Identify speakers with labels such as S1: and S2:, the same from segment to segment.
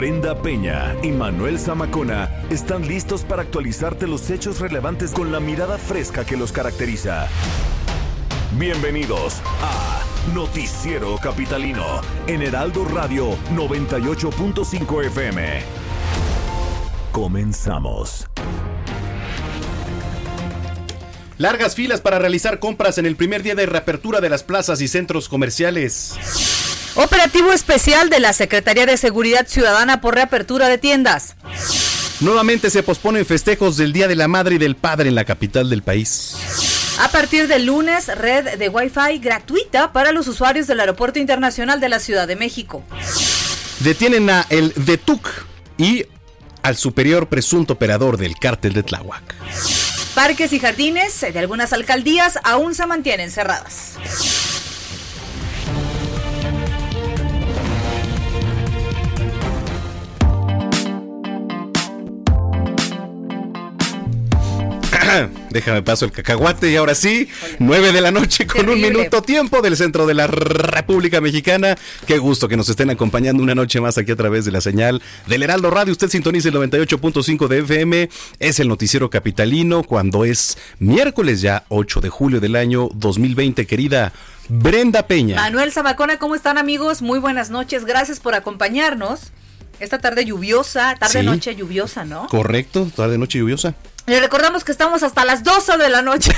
S1: Brenda Peña y Manuel Zamacona están listos para actualizarte los hechos relevantes con la mirada fresca que los caracteriza. Bienvenidos a Noticiero Capitalino en Heraldo Radio 98.5 FM. Comenzamos.
S2: Largas filas para realizar compras en el primer día de reapertura de las plazas y centros comerciales.
S3: Operativo especial de la Secretaría de Seguridad Ciudadana por reapertura de tiendas.
S2: Nuevamente se posponen festejos del Día de la Madre y del Padre en la capital del país.
S3: A partir del lunes, red de Wi-Fi gratuita para los usuarios del Aeropuerto Internacional de la Ciudad de México.
S2: Detienen a el DETUC y al superior presunto operador del cártel de Tláhuac.
S3: Parques y jardines de algunas alcaldías aún se mantienen cerradas.
S2: Déjame paso el cacahuate y ahora sí, 9 de la noche con un minuto tiempo del centro de la República Mexicana. Qué gusto que nos estén acompañando una noche más aquí a través de la señal del Heraldo Radio. Usted sintoniza el 98.5 de FM. Es el noticiero capitalino cuando es miércoles ya 8 de julio del año 2020, querida Brenda Peña.
S3: Manuel Zamacona, ¿cómo están amigos? Muy buenas noches. Gracias por acompañarnos. Esta tarde lluviosa, tarde-noche lluviosa, ¿no?
S2: Correcto, tarde-noche lluviosa.
S3: Le recordamos que estamos hasta las 12 de la noche.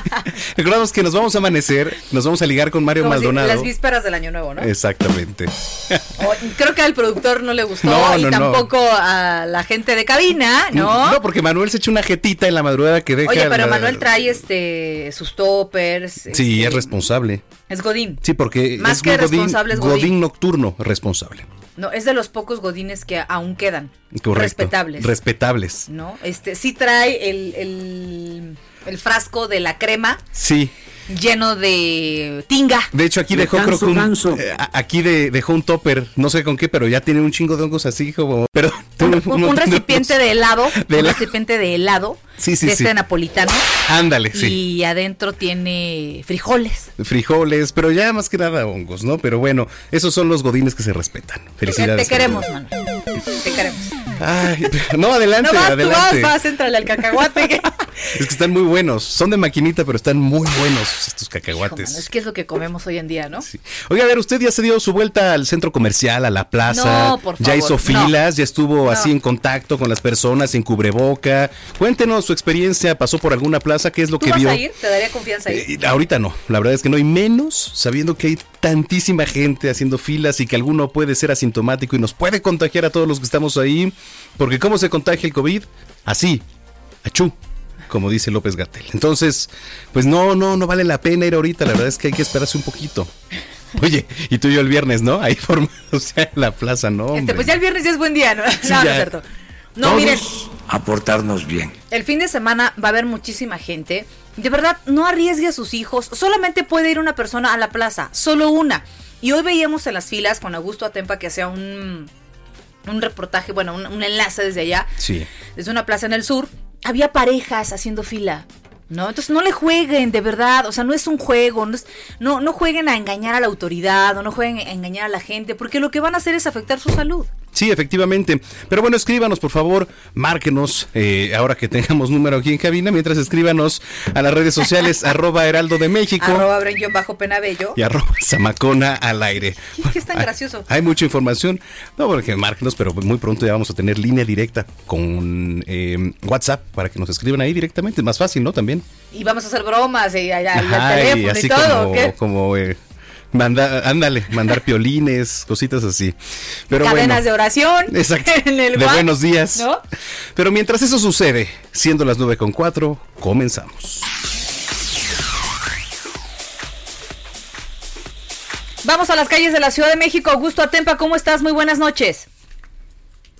S2: Recordamos que nos vamos a amanecer, nos vamos a ligar con Mario
S3: Como si
S2: Maldonado.
S3: las vísperas del año nuevo, ¿no?
S2: Exactamente.
S3: O- creo que al productor no le gustó
S2: No,
S3: y
S2: no, no.
S3: tampoco a la gente de cabina, ¿no?
S2: No, porque Manuel se echa una jetita en la madrugada que deja.
S3: Oye, pero
S2: la-
S3: Manuel trae este sus toppers.
S2: Sí,
S3: este,
S2: es responsable.
S3: Es Godín.
S2: Sí, porque
S3: Más
S2: es
S3: que
S2: godín,
S3: responsable es godín.
S2: godín nocturno responsable.
S3: No, es de los pocos Godines que aún quedan.
S2: Correcto.
S3: Respetables.
S2: Respetables.
S3: ¿No? Este, sí trae el, el, el frasco de la crema
S2: Sí.
S3: Lleno de tinga.
S2: De hecho, aquí dejó, creo
S4: canso,
S2: que un, eh, aquí de- dejó un topper, no sé con qué, pero ya tiene un chingo de hongos así, como, pero
S3: Un,
S2: tiene
S3: un- un
S2: montón de
S3: recipiente de helado.
S2: De
S3: un recipiente de helado.
S2: Sí, sí,
S3: de
S2: sí.
S3: este napolitano.
S2: Ándale, sí.
S3: Y adentro tiene frijoles.
S2: Frijoles, pero ya más que nada hongos, ¿no? Pero bueno, esos son los godines que se respetan. Felicidades.
S3: Te queremos, mano. Te queremos.
S2: Ay, no, adelante,
S3: No vas, tú
S2: adelante.
S3: vas, vas, entrale al cacahuate.
S2: Es que están muy buenos. Son de maquinita, pero están muy buenos estos
S3: Hijo,
S2: cacahuates.
S3: es que es lo que comemos hoy en día, ¿no?
S2: Sí. Oiga, a ver, usted ya se dio su vuelta al centro comercial, a la plaza.
S3: No, por
S2: Ya
S3: favor,
S2: hizo
S3: no.
S2: filas, ya estuvo
S3: No.
S2: así en contacto con las personas, en cubreboca. Cuéntenos su experiencia. ¿Pasó por alguna plaza? ¿Qué es lo
S3: ¿Tú
S2: que
S3: vas
S2: vio?
S3: a ir? ¿Te daría confianza ir?
S2: Eh, ahorita no, la verdad es que no, y menos sabiendo que hay tantísima gente haciendo filas y que alguno puede ser asintomático y nos puede contagiar a todos los que estamos ahí, porque ¿cómo se contagia el COVID? Así, achú, como dice López Gatel. Entonces, pues no, no, no vale la pena ir ahorita, la verdad es que hay que esperarse un poquito. Oye, y tú y yo el viernes, ¿no? Ahí formados en la plaza, ¿no?
S3: Este,
S2: hombre?
S3: pues ya el viernes ya es buen día, ¿no?
S2: Sí,
S3: no, no es cierto. No,
S4: Todos
S3: miren,
S4: a portarnos bien.
S3: el fin de semana va a haber muchísima gente. De verdad, no arriesgue a sus hijos. Solamente puede ir una persona a la plaza, solo una. Y hoy veíamos en las filas con Augusto Atempa que hacía un, un reportaje, bueno, un, un enlace desde allá,
S2: Sí.
S3: desde una plaza en el sur. Había parejas haciendo fila. ¿No? Entonces no le jueguen, de verdad, o sea, no es un juego, no, es- no, no jueguen a engañar a la autoridad o no jueguen a engañar a la gente, porque lo que van a hacer es afectar su salud.
S2: Sí, efectivamente. Pero bueno, escríbanos, por favor, márquenos, eh, ahora que tengamos número aquí en cabina, mientras escríbanos a las redes sociales, arroba heraldo de México
S3: Arroba Brenguión bajo penabello.
S2: y arroba zamacona al aire.
S3: ¿Qué- qué es tan
S2: Hay-
S3: gracioso?
S2: Hay, mucha información. No, porque márquenos, pero muy pronto ya vamos a tener línea directa con eh, WhatsApp para que nos escriban ahí directamente. Es más fácil, ¿no? También.
S3: Y vamos a hacer bromas y, y- y al
S2: Ajá, y
S3: teléfono y,
S2: así
S3: todo.
S2: como,
S3: ¿qué?
S2: como eh, manda- ándale, mandar piolines, cositas así. Pero
S3: Cadenas
S2: bueno.
S3: de oración.
S2: Exacto.
S3: En el
S2: de buenos días.
S3: ¿No?
S2: Pero mientras eso sucede, siendo las 9 con 4, comenzamos.
S3: Vamos a las calles de la Ciudad de México. Augusto Atempa, ¿cómo estás? Muy buenas noches.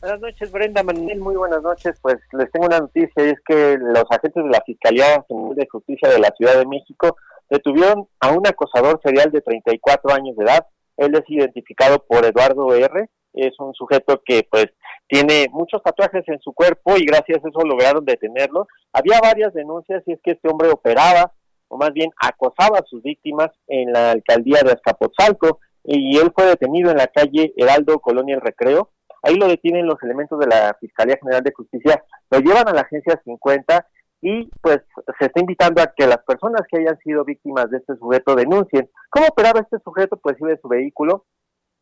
S5: Buenas noches, Brenda Manuel. Muy buenas noches. Pues les tengo una noticia y es que los agentes de la Fiscalía General de Justicia de la Ciudad de México detuvieron a un acosador serial de 34 años de edad. Él es identificado por Eduardo R. Es un sujeto que pues tiene muchos tatuajes en su cuerpo y gracias a eso lograron detenerlo. Había varias denuncias y es que este hombre operaba o más bien acosaba a sus víctimas en la alcaldía de Azcapotzalco y él fue detenido en la calle Heraldo Colonia El Recreo Ahí lo detienen los elementos de la Fiscalía General de Justicia, lo llevan a la agencia 50 y pues se está invitando a que las personas que hayan sido víctimas de este sujeto denuncien. ¿Cómo operaba este sujeto? Pues iba en su vehículo,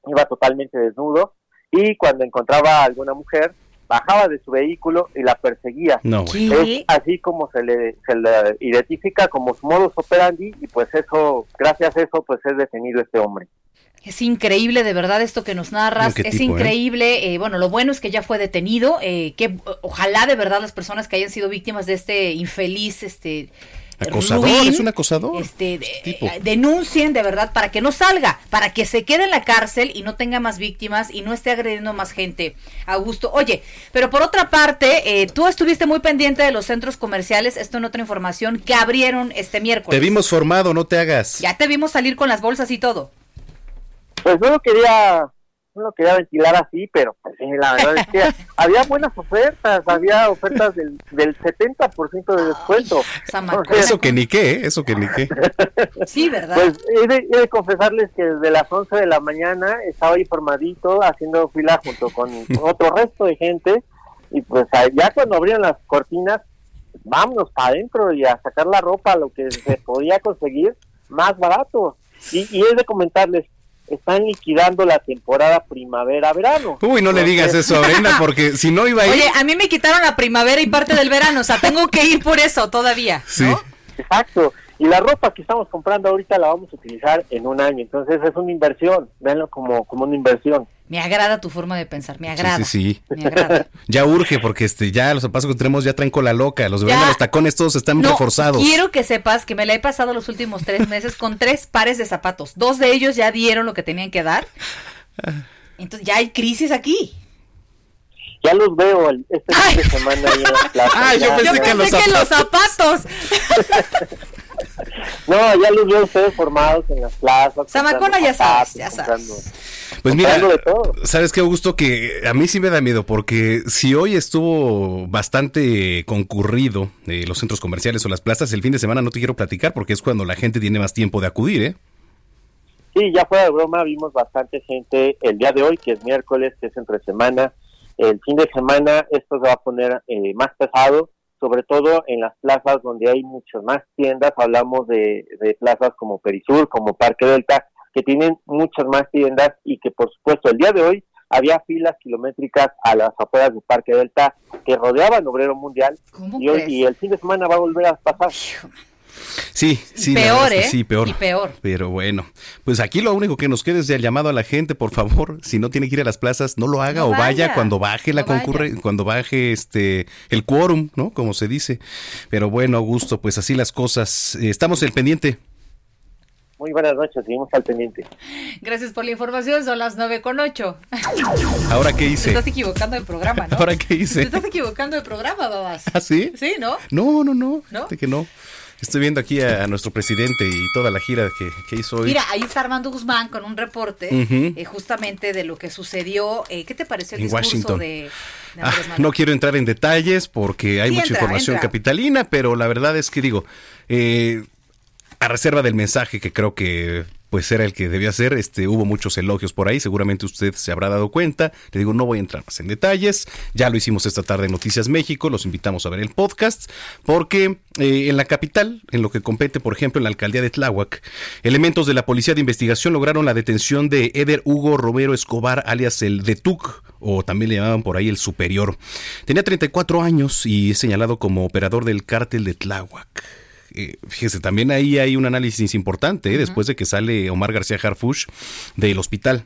S5: iba totalmente desnudo y cuando encontraba a alguna mujer bajaba de su vehículo y la perseguía.
S2: No,
S5: Es así como se le, se le identifica como su modus operandi y pues eso, gracias a eso, pues es detenido este hombre.
S3: Es increíble, de verdad, esto que nos narras.
S2: ¿Qué
S3: es
S2: tipo, eh?
S3: increíble. eh, bueno, lo bueno es que ya fue detenido. eh, que ojalá de verdad las personas que hayan sido víctimas de este infeliz, este
S2: ¿Acosador? ¿Es un acosador?
S3: Este, eh, denuncien de verdad para que no salga, para que se quede en la cárcel y no tenga más víctimas y no esté agrediendo más gente a gusto. Oye, pero por otra parte, eh, tú estuviste muy pendiente de los centros comerciales, esto en otra información, que abrieron este miércoles.
S2: Te vimos formado, no te hagas.
S3: Ya te vimos salir con las bolsas y todo.
S5: Pues no lo quería, no lo quería ventilar así, pero pues, la verdad es que había buenas ofertas, había ofertas del, del 70% de descuento.
S3: Samacona.
S5: O sea,
S2: Eso que ni qué, ¿eh? eso que ni qué.
S3: Sí, ¿verdad?
S5: Pues he de, he de confesarles que desde las 11 de la mañana estaba ahí formadito haciendo fila junto con otro resto de gente y pues ya cuando abrían las cortinas, vámonos para adentro y a sacar la ropa, lo que se podía conseguir más barato. Y, y es de comentarles, están liquidando la temporada primavera-verano.
S2: Uy, no le digas eso a Brenda, porque si no iba a ir.
S3: Oye, a mí me quitaron la primavera y parte del verano, o sea, tengo que ir por eso todavía.
S2: Sí.
S5: Exacto. Y la ropa que estamos comprando ahorita la vamos a utilizar en un año. Entonces es una inversión. Véanlo como, como una inversión.
S3: Me agrada tu forma de pensar, me agrada.
S2: Sí, sí, sí.
S3: Me agrada.
S2: Ya urge, porque este, ya los zapatos que tenemos ya traen cola loca. Los. Brenda, los tacones todos están
S3: No,
S2: reforzados.
S3: Quiero que sepas que me la he pasado los últimos tres meses con tres pares de zapatos. Dos de ellos ya dieron lo que tenían que dar. Entonces ya hay crisis aquí.
S5: Ya los veo el- este fin de semana ahí en las plazas.
S2: Ay, yo
S5: Ya-
S2: pensé
S3: Yo
S2: que
S3: pensé
S2: los
S3: que los zapatos.
S5: No, ya los veo ustedes formados en las plazas.
S3: Zamacona ya sabes, ya sabes.
S2: Pues mira, sabes qué, Augusto, que a mí sí me da miedo, porque si hoy estuvo bastante concurrido eh, los centros comerciales o las plazas, el fin de semana no te quiero platicar, porque es cuando la gente tiene más tiempo de acudir, ¿eh?
S5: Sí, ya fuera de broma, vimos bastante gente el día de hoy, que es miércoles, que es entre semana. El fin de semana esto se va a poner eh, más pesado, sobre todo en las plazas donde hay muchas más tiendas. Hablamos de, de plazas como Perisur, como Parque Delta, que tienen muchas más tiendas y que por supuesto el día de hoy había filas kilométricas a las afueras del Parque Delta que rodeaban Obrero Mundial
S3: ¿Cómo
S5: y, hoy, y el fin de semana va a volver a pasar.
S2: Sí, sí.
S3: peor,
S2: verdad es que
S3: ¿eh?
S2: Sí, peor.
S3: Y peor.
S2: Pero bueno, pues aquí lo único que nos queda es el llamado a la gente, por favor, si no tiene que ir a las plazas, no lo haga
S3: No
S2: o vaya,
S3: vaya,
S2: cuando baje la
S3: no vaya.
S2: concurre, cuando baje este el quórum, ¿no? Como se dice. Pero bueno, Augusto, pues así las cosas. Estamos el pendiente.
S5: Muy buenas noches, seguimos al pendiente.
S3: Gracias por la información, son las nueve con ocho.
S2: Ahora qué
S3: Te
S2: hice.
S3: estás equivocando de programa, ¿no?
S2: Ahora qué
S3: Te
S2: hice.
S3: estás equivocando de programa, babas.
S2: ¿Ah, sí?
S3: Sí, ¿no?
S2: No, no, no.
S3: ¿No?
S2: Que no. Estoy viendo aquí a, a nuestro presidente y toda la gira que, que hizo hoy.
S3: Mira, ahí está Armando Guzmán con un reporte eh, justamente de lo que sucedió. Eh, ¿Qué te pareció el
S2: En
S3: discurso
S2: Washington.
S3: de, de
S2: Ah, no quiero entrar en detalles porque hay
S3: Sí,
S2: mucha
S3: entra,
S2: información
S3: entra.
S2: capitalina, pero la verdad es que digo, eh, a reserva del mensaje que creo que pues era el que debía ser, este, hubo muchos elogios por ahí, seguramente usted se habrá dado cuenta, le digo, no voy a entrar más en detalles, ya lo hicimos esta tarde en Noticias México, los invitamos a ver el podcast, porque eh, en la capital, en lo que compete, por ejemplo, en la alcaldía de Tláhuac, elementos de la Policía de Investigación lograron la detención de Eder Hugo Romero Escobar, alias el de Tuc, o también le llamaban por ahí el superior. Tenía 34 años y es señalado como operador del cártel de Tláhuac. Eh, fíjese, también ahí hay un análisis importante, ¿eh? después de que sale Omar García Harfush del hospital.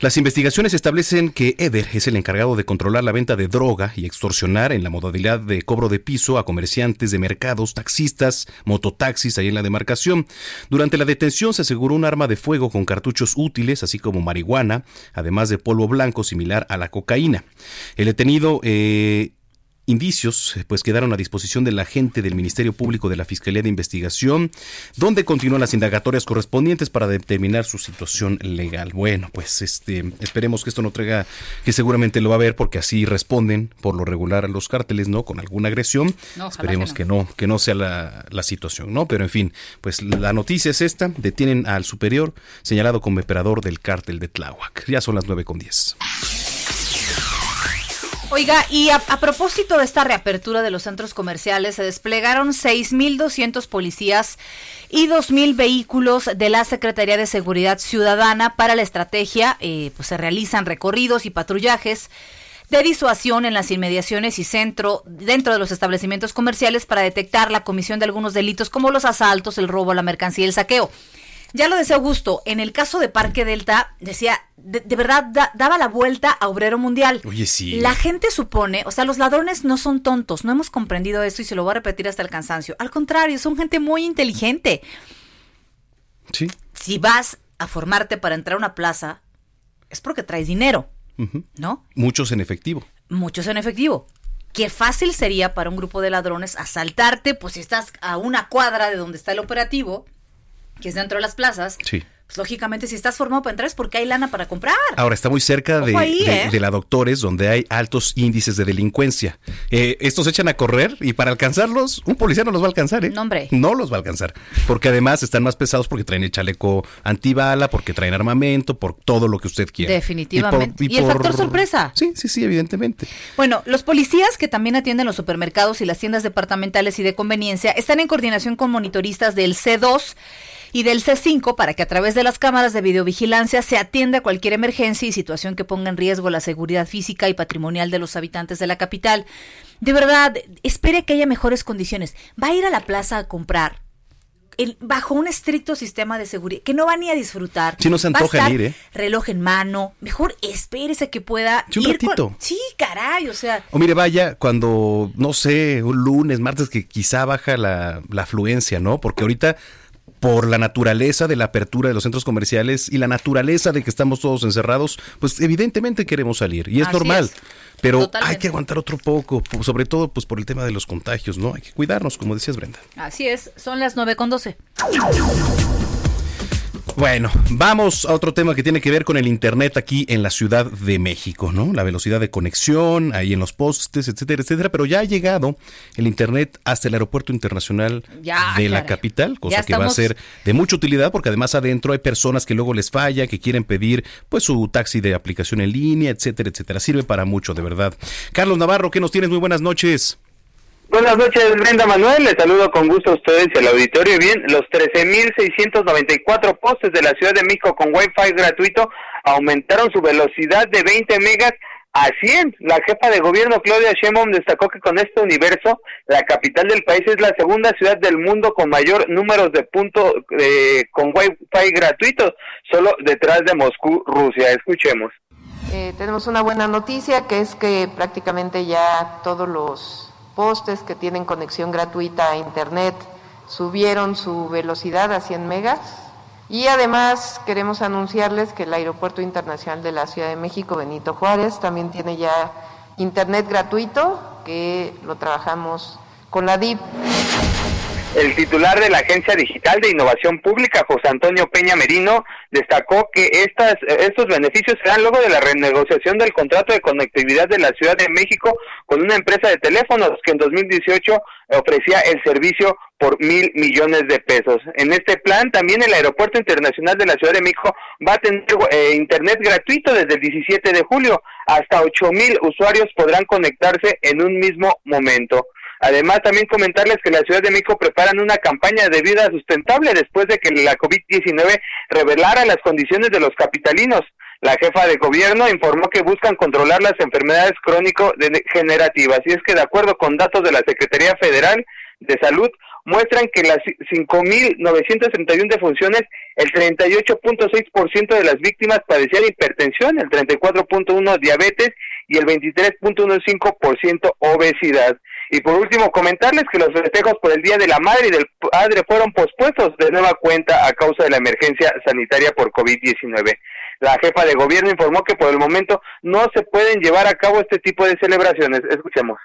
S2: Las investigaciones establecen que Eder es el encargado de controlar la venta de droga y extorsionar en la modalidad de cobro de piso a comerciantes de mercados, taxistas, mototaxis ahí en la demarcación. Durante la detención se aseguró un arma de fuego con cartuchos útiles, así como marihuana, además de polvo blanco similar a la cocaína. El detenido eh, indicios pues quedaron a disposición de la gente del Ministerio Público de la Fiscalía de Investigación, donde continúan las indagatorias correspondientes para determinar su situación legal. Bueno, pues este esperemos que esto no traiga que seguramente lo va a ver porque así responden por lo regular a los cárteles, ¿no? Con alguna agresión. esperemos que no. que no, sea la, la, situación, ¿no? Pero en fin, pues la noticia es esta, detienen al superior señalado como operador del cártel de Tláhuac. Ya son las nueve con diez.
S3: Oiga, y a, propósito de esta reapertura de los centros comerciales, se desplegaron 6.200 policías y 2.000 vehículos de la Secretaría de Seguridad Ciudadana para la estrategia. Eh, pues se realizan recorridos y patrullajes de disuasión en las inmediaciones y centro dentro de los establecimientos comerciales para detectar la comisión de algunos delitos como los asaltos, el robo, la mercancía y el saqueo. Ya lo decía Augusto, en el caso de Parque Delta, decía, de, verdad daba la vuelta a Obrero Mundial.
S2: Oye, sí.
S3: La gente supone, o sea, los ladrones no son tontos, no hemos comprendido eso y se lo voy a repetir hasta el cansancio. Al contrario, son gente muy inteligente.
S2: Sí.
S3: Si vas a formarte para entrar a una plaza, es porque traes dinero, ¿no?
S2: Muchos en efectivo.
S3: Muchos en efectivo. Qué fácil sería para un grupo de ladrones asaltarte, pues si estás a una cuadra de donde está el operativo, que es dentro de las plazas.
S2: Sí.
S3: Pues lógicamente, si estás formado para entrar es porque hay lana para comprar.
S2: Ahora, está muy cerca de, ¿eh? de, la Doctores, donde hay altos índices de delincuencia. Eh, estos echan a correr y para alcanzarlos, un policía no los va a alcanzar, ¿eh?
S3: No, hombre.
S2: No los va a alcanzar. Porque además están más pesados porque traen el chaleco antibala, porque traen armamento, por todo lo que usted quiera.
S3: Definitivamente. Y, el factor sorpresa.
S2: Sí, sí, sí, evidentemente.
S3: Bueno, los policías que también atienden los supermercados y las tiendas departamentales y de conveniencia están en coordinación con monitoristas del C2 y del C5 para que a través de las cámaras de videovigilancia se atienda cualquier emergencia y situación que ponga en riesgo la seguridad física y patrimonial de los habitantes de la capital. De verdad, espere que haya mejores condiciones. Va a ir a la plaza a comprar. bajo un estricto sistema de seguridad, que no va ni a disfrutar.
S2: Si no se antoja ir, ¿eh?
S3: Reloj en mano. Mejor espérese que pueda
S2: un ir ratito.
S3: Sí, caray, o sea.
S2: O mire, vaya, cuando, no sé, un lunes, martes, que quizá baja la, la afluencia, ¿no? Porque ahorita por la naturaleza de la apertura de los centros comerciales y la naturaleza de que estamos todos encerrados, pues evidentemente queremos salir y es normal. Pero hay que aguantar otro poco, sobre todo pues por el tema de los contagios, ¿no? Hay que cuidarnos, como decías Brenda.
S3: Así es, son las nueve con doce.
S2: Bueno, vamos a otro tema que tiene que ver con el Internet aquí en la Ciudad de México, ¿no? La velocidad de conexión, ahí en los postes, etcétera, etcétera. Pero ya ha llegado el Internet hasta el Aeropuerto Internacional de la capital, cosa que va a ser de mucha utilidad porque además adentro hay personas que luego les falla, que quieren pedir pues su taxi de aplicación en línea, etcétera, etcétera. Sirve para mucho, de verdad. Carlos Navarro, ¿qué nos tienes? Muy buenas noches.
S6: Buenas noches, Brenda Manuel. Les saludo con gusto a ustedes y al auditorio. Bien, los 13.694 postes de la Ciudad de México con Wi-Fi gratuito aumentaron su velocidad de 20 megas a 100. La jefa de gobierno, Claudia Sheinbaum, destacó que con este universo, la capital del país es la segunda ciudad del mundo con mayor número de puntos eh, con Wi-Fi gratuitos, solo detrás de Moscú, Rusia. Escuchemos.
S7: Eh, tenemos una buena noticia, que es que prácticamente ya todos los postes que tienen conexión gratuita a Internet subieron su velocidad a 100 megas. Y además queremos anunciarles que el Aeropuerto Internacional de la Ciudad de México, Benito Juárez, también tiene ya Internet gratuito, que lo trabajamos con la DIP.
S6: El titular de la Agencia Digital de Innovación Pública, José Antonio Peña Merino, destacó que estas, estos beneficios se dan luego de la renegociación del contrato de conectividad de la Ciudad de México con una empresa de teléfonos que en 2018 ofrecía el servicio por mil millones de pesos. En este plan, también el Aeropuerto Internacional de la Ciudad de México va a tener eh, internet gratuito desde el 17 de julio. Hasta ocho mil usuarios podrán conectarse en un mismo momento. Además, también comentarles que la Ciudad de México preparan una campaña de vida sustentable después de que la COVID-19 revelara las condiciones de los capitalinos. La jefa de gobierno informó que buscan controlar las enfermedades crónico-degenerativas y es que de acuerdo con datos de la Secretaría Federal de Salud, muestran que las 5.931 defunciones, el 38.6% de las víctimas padecían hipertensión, el 34.1% diabetes y el 23.15% obesidad. Y por último, comentarles que los festejos por el Día de la Madre y del Padre fueron pospuestos de nueva cuenta a causa de la emergencia sanitaria por COVID-19. La jefa de gobierno informó que por el momento no se pueden llevar a cabo este tipo de celebraciones. Escuchemos.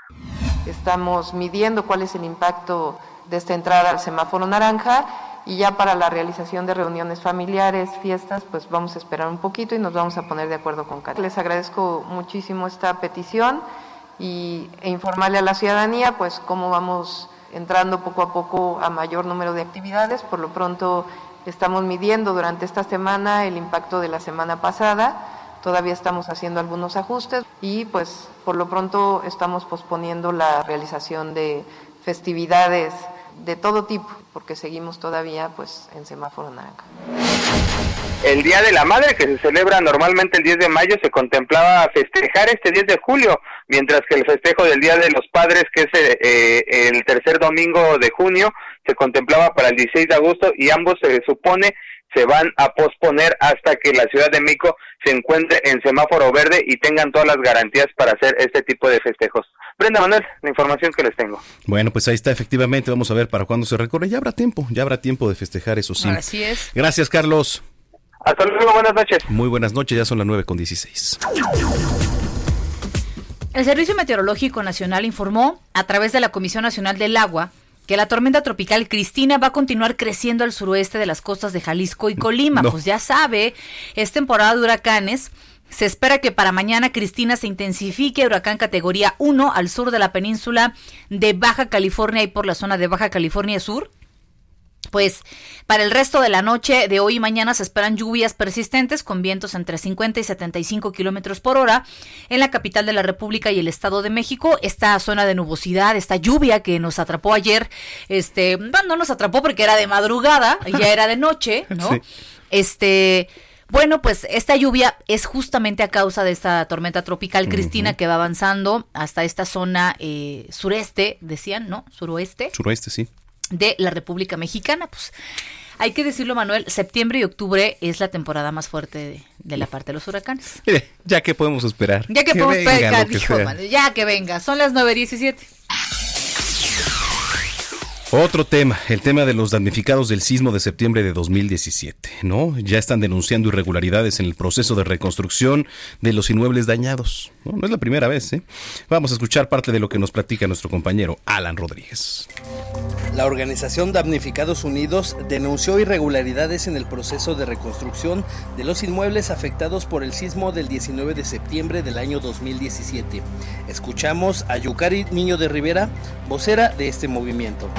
S7: Estamos midiendo cuál es el impacto de esta entrada al semáforo naranja y ya para la realización de reuniones familiares, fiestas, pues vamos a esperar un poquito y nos vamos a poner de acuerdo con cada. Les agradezco muchísimo esta petición y, e informarle a la ciudadanía pues cómo vamos entrando poco a poco a mayor número de actividades. Por lo pronto estamos midiendo durante esta semana el impacto de la semana pasada. Todavía estamos haciendo algunos ajustes y pues por lo pronto estamos posponiendo la realización de festividades de todo tipo, porque seguimos todavía pues en semáforo naranja.
S6: El Día de la Madre, que se celebra normalmente el 10 de mayo, se contemplaba festejar este 10 de julio, mientras que el festejo del Día de los Padres, que es eh, el tercer domingo de junio, se contemplaba para el 16 de agosto y ambos se supone se van a posponer hasta que la Ciudad de Mico se encuentre en semáforo verde y tengan todas las garantías para hacer este tipo de festejos. Brenda Manuel, la información que les tengo.
S2: Bueno, pues ahí está, efectivamente, vamos a ver para cuándo se recorre. Ya habrá tiempo, ya habrá tiempo de festejar, eso sí.
S3: Así es.
S2: Gracias, Carlos.
S6: Hasta luego, buenas noches.
S2: Muy buenas noches, ya son las 9 con 16.
S3: El Servicio Meteorológico Nacional informó, a través de la Comisión Nacional del Agua, que la tormenta tropical Cristina va a continuar creciendo al suroeste de las costas de Jalisco y Colima. Pues ya sabe, es temporada de huracanes. Se espera que para mañana Cristina se intensifique huracán categoría 1 al sur de la península de Baja California y por la zona de Baja California Sur. Pues para el resto de la noche de hoy y mañana se esperan lluvias persistentes con vientos entre 50 y 75 kilómetros por hora en la capital de la República y el Estado de México. Esta zona de nubosidad, esta lluvia que nos atrapó ayer, este, bueno, no nos atrapó porque era de madrugada, ya era de noche, ¿no? Este. Bueno, pues esta lluvia es justamente a causa de esta tormenta tropical Cristina que va avanzando hasta esta zona eh, sureste, decían, ¿no? Suroeste.
S2: Suroeste, sí
S3: de la República Mexicana. Pues hay que decirlo, Manuel, septiembre y octubre es la temporada más fuerte de, la parte de los huracanes.
S2: ya que podemos esperar.
S3: Ya que, podemos esperar, ya que venga. Son las 9.17.
S2: Otro tema, el tema de los damnificados del sismo de septiembre de 2017, ¿no? Ya están denunciando irregularidades en el proceso de reconstrucción de los inmuebles dañados. No, es la primera vez, ¿eh? Vamos a escuchar parte de lo que nos platica nuestro compañero Alan Rodríguez.
S8: La organización Damnificados Unidos denunció irregularidades en el proceso de reconstrucción de los inmuebles afectados por el sismo del 19 de septiembre del año 2017. Escuchamos a Yukari Niño de Rivera, vocera de este movimiento.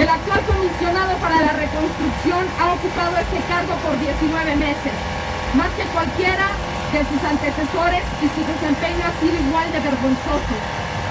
S9: El actual comisionado para la reconstrucción ha ocupado este cargo por 19 meses, más que cualquiera de sus antecesores y su desempeño ha sido igual de vergonzoso.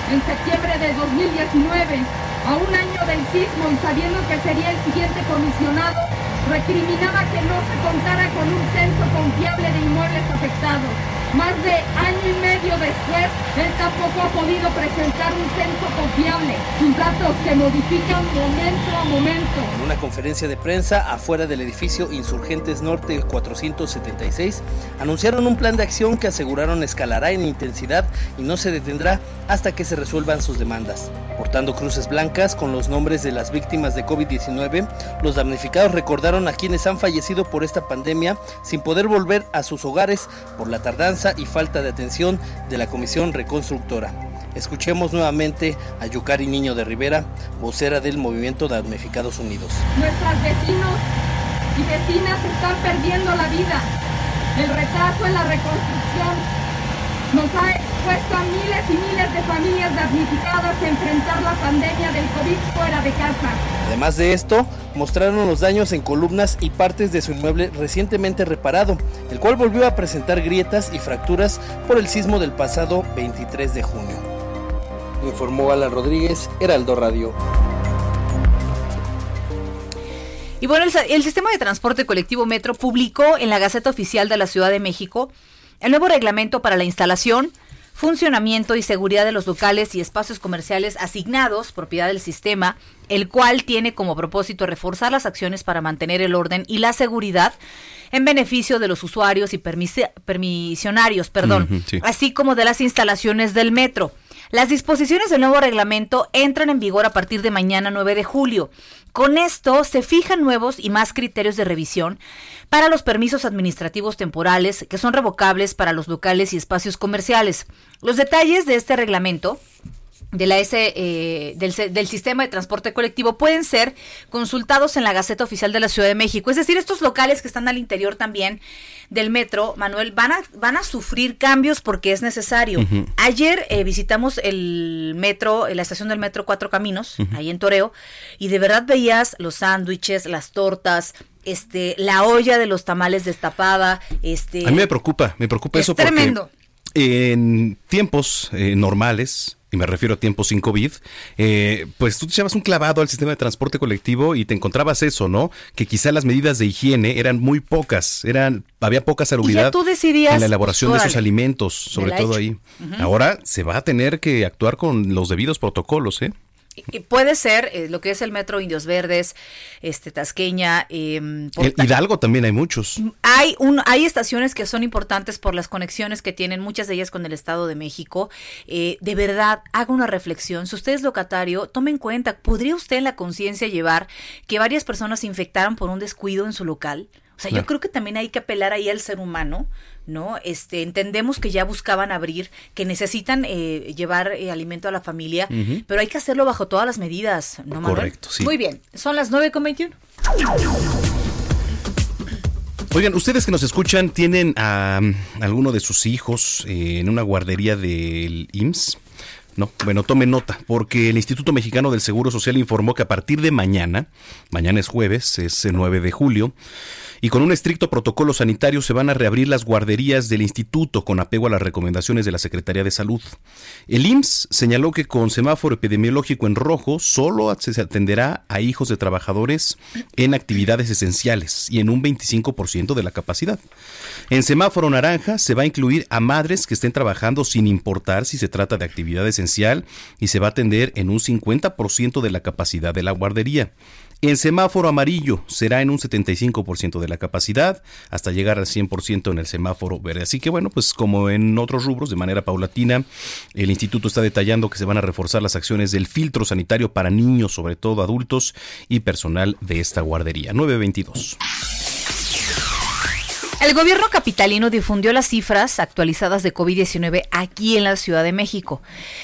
S9: En septiembre de 2019, a un año del sismo y sabiendo que sería el siguiente comisionado, recriminaba que no se contara con un censo confiable de inmuebles afectados. Más de año y medio después, él tampoco ha podido presentar un censo confiable. Sus datos se modifican momento a momento.
S8: En una conferencia de prensa afuera del edificio Insurgentes Norte 476, anunciaron un plan de acción que aseguraron escalará en intensidad y no se detendrá hasta que se resuelvan sus demandas. Portando cruces blancas con los nombres de las víctimas de COVID-19, los damnificados recordaron a quienes han fallecido por esta pandemia sin poder volver a sus hogares por la tardanza y falta de atención de la Comisión Reconstructora. Escuchemos nuevamente a Yukari Niño de Rivera, vocera del Movimiento Damnificados Unidos.
S9: Nuestros vecinos y vecinas están perdiendo la vida. El retraso en la reconstrucción nos ha expuesto a miles y miles de familias damnificadas a enfrentar la pandemia del COVID fuera de casa.
S8: Además de esto, mostraron los daños en columnas y partes de su inmueble recientemente reparado, el cual volvió a presentar grietas y fracturas por el sismo del pasado 23 de junio. Informó Alan Rodríguez, Heraldo Radio.
S3: Y bueno, el, el, sistema de transporte colectivo Metro publicó en la Gaceta Oficial de la Ciudad de México el nuevo reglamento para la instalación, funcionamiento y seguridad de los locales y espacios comerciales asignados, propiedad del sistema, el cual tiene como propósito reforzar las acciones para mantener el orden y la seguridad en beneficio de los usuarios y permisionarios, perdón, así como de las instalaciones del metro. Las disposiciones del nuevo reglamento entran en vigor a partir de mañana 9 de julio. Con esto se fijan nuevos y más criterios de revisión para los permisos administrativos temporales que son revocables para los locales y espacios comerciales. Los detalles de este reglamento de la S, eh, del, del, sistema de transporte colectivo pueden ser consultados en la Gaceta Oficial de la Ciudad de México. Es decir, estos locales que están al interior también del metro, Manuel, van a, van a sufrir cambios porque es necesario. Ayer eh, visitamos el metro, la estación del metro Cuatro Caminos, ahí en Toreo, y de verdad veías los sándwiches, las tortas, este, la olla de los tamales destapada, este.
S2: A mí me preocupa, me preocupa eso tremendo. en tiempos eh, normales, y me refiero a tiempos sin COVID, eh, pues tú te echabas un clavado al sistema de transporte colectivo y te encontrabas eso, ¿no? Que quizá las medidas de higiene eran muy pocas, eran había poca salubridad en la elaboración de esos alimentos, sobre todo ahí. Ahora se va a tener que actuar con los debidos protocolos, ¿eh?
S3: Puede ser eh, lo que es el metro Indios Verdes, este Tasqueña, eh,
S2: Hidalgo también hay muchos.
S3: Hay un, hay estaciones que son importantes por las conexiones que tienen, muchas de ellas con el Estado de México. Eh, de verdad, haga una reflexión. Si usted es locatario, tome en cuenta, ¿podría usted en la conciencia llevar que varias personas se infectaran por un descuido en su local? O sea, yo creo que también hay que apelar ahí al ser humano, ¿no? Este, entendemos que ya buscaban abrir, que necesitan eh, llevar eh, alimento a la familia, pero hay que hacerlo bajo todas las medidas, ¿no, Manuel?
S2: Correcto, sí.
S3: Muy bien, son las 9.21.
S2: Oigan, ustedes que nos escuchan, ¿tienen a, alguno de sus hijos eh, en una guardería del IMSS? No, bueno, tome nota, porque el Instituto Mexicano del Seguro Social informó que a partir de mañana, mañana es jueves, es el 9 de julio, y con un estricto protocolo sanitario se van a reabrir las guarderías del instituto con apego a las recomendaciones de la Secretaría de Salud. El IMSS señaló que con semáforo epidemiológico en rojo solo se atenderá a hijos de trabajadores en actividades esenciales y en un 25% de la capacidad. En semáforo naranja se va a incluir a madres que estén trabajando sin importar si se trata de actividad y se va a atender en un 50% de la capacidad de la guardería. En semáforo amarillo será en un 75% de la capacidad hasta llegar al 100% en el semáforo verde. Así que bueno, pues como en otros rubros, de manera paulatina, el instituto está detallando que se van a reforzar las acciones del filtro sanitario para niños, sobre todo adultos y personal de esta guardería. 922.
S3: El gobierno capitalino difundió las cifras actualizadas de COVID-19 aquí en la Ciudad de México.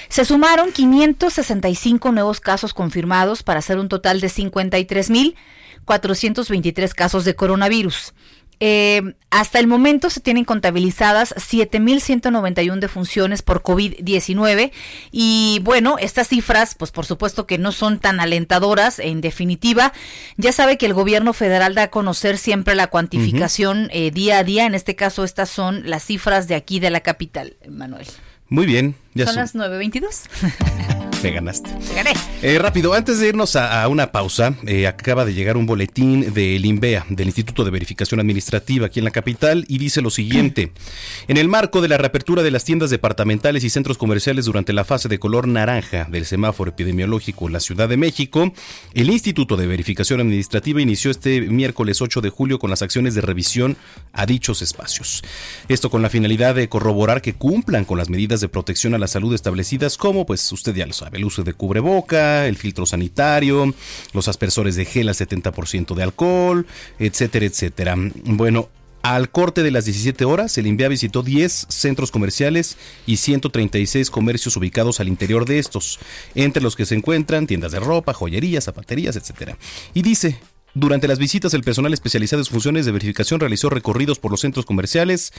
S3: Se sumaron 565 nuevos casos confirmados para hacer un total de 53.423 casos de coronavirus. Eh, hasta el momento se tienen contabilizadas 7.191 defunciones por COVID-19 y bueno, estas cifras pues por supuesto que no son tan alentadoras en definitiva. Ya sabe que el gobierno federal da a conocer siempre la cuantificación eh, día a día, en este caso estas son las cifras de aquí de la capital, Manuel.
S2: Muy bien.
S3: Ya son, las 9.22.
S2: Me ganaste.
S3: gané.
S2: Eh, rápido, antes de irnos a, una pausa, eh, acaba de llegar un boletín del INVEA, del Instituto de Verificación Administrativa aquí en la capital, y dice lo siguiente. En el marco de la reapertura de las tiendas departamentales y centros comerciales durante la fase de color naranja del semáforo epidemiológico en la Ciudad de México, el Instituto de Verificación Administrativa inició este miércoles 8 de julio con las acciones de revisión a dichos espacios. Esto con la finalidad de corroborar que cumplan con las medidas de protección a la salud establecidas como, pues usted ya lo sabe, el uso de cubreboca, el filtro sanitario, los aspersores de gel al 70% de alcohol, etcétera, etcétera. Bueno, al corte de las 17 horas, el INVIA visitó 10 centros comerciales y 136 comercios ubicados al interior de estos, entre los que se encuentran tiendas de ropa, joyerías, zapaterías, etcétera. Y dice, durante las visitas, el personal especializado en funciones de verificación realizó recorridos por los centros comerciales,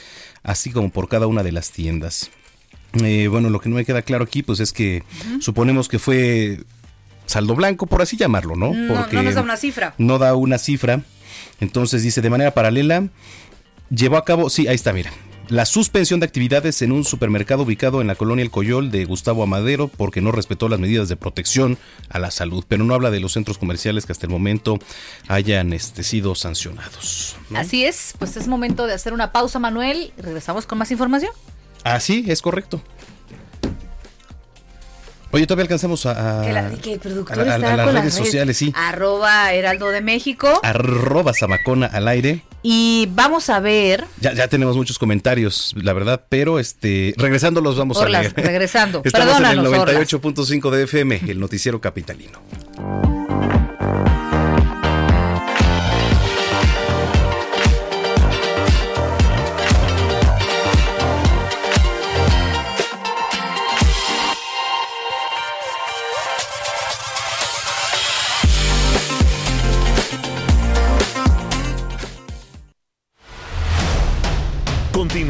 S2: así como por cada una de las tiendas. Eh, bueno, lo que no me queda claro aquí, pues es que suponemos que fue saldo blanco, por así llamarlo, ¿no?
S3: Porque no nos da una cifra.
S2: No da una cifra. Entonces dice, de manera paralela, llevó a cabo, sí, ahí está, mira, la suspensión de actividades en un supermercado ubicado en la colonia El Coyol de Gustavo Amadero porque no respetó las medidas de protección a la salud, pero no habla de los centros comerciales que hasta el momento hayan este, sido sancionados.
S3: Así es, pues es momento de hacer una pausa, Manuel, regresamos con más información.
S2: Así, es correcto. Oye, todavía alcanzamos a,
S3: que, la, que el productor
S2: a, a- a
S3: está
S2: las redes sociales, sí.
S3: Arroba Heraldo de México.
S2: Arroba Samacona al aire.
S3: Y vamos a ver.
S2: Ya, ya tenemos muchos comentarios, la verdad, pero este regresando los vamos
S3: Orlas,
S2: a leer.
S3: regresando.
S2: Estamos en el
S3: Perdónanos, Orlas.
S2: 98.5 de FM, el noticiero capitalino.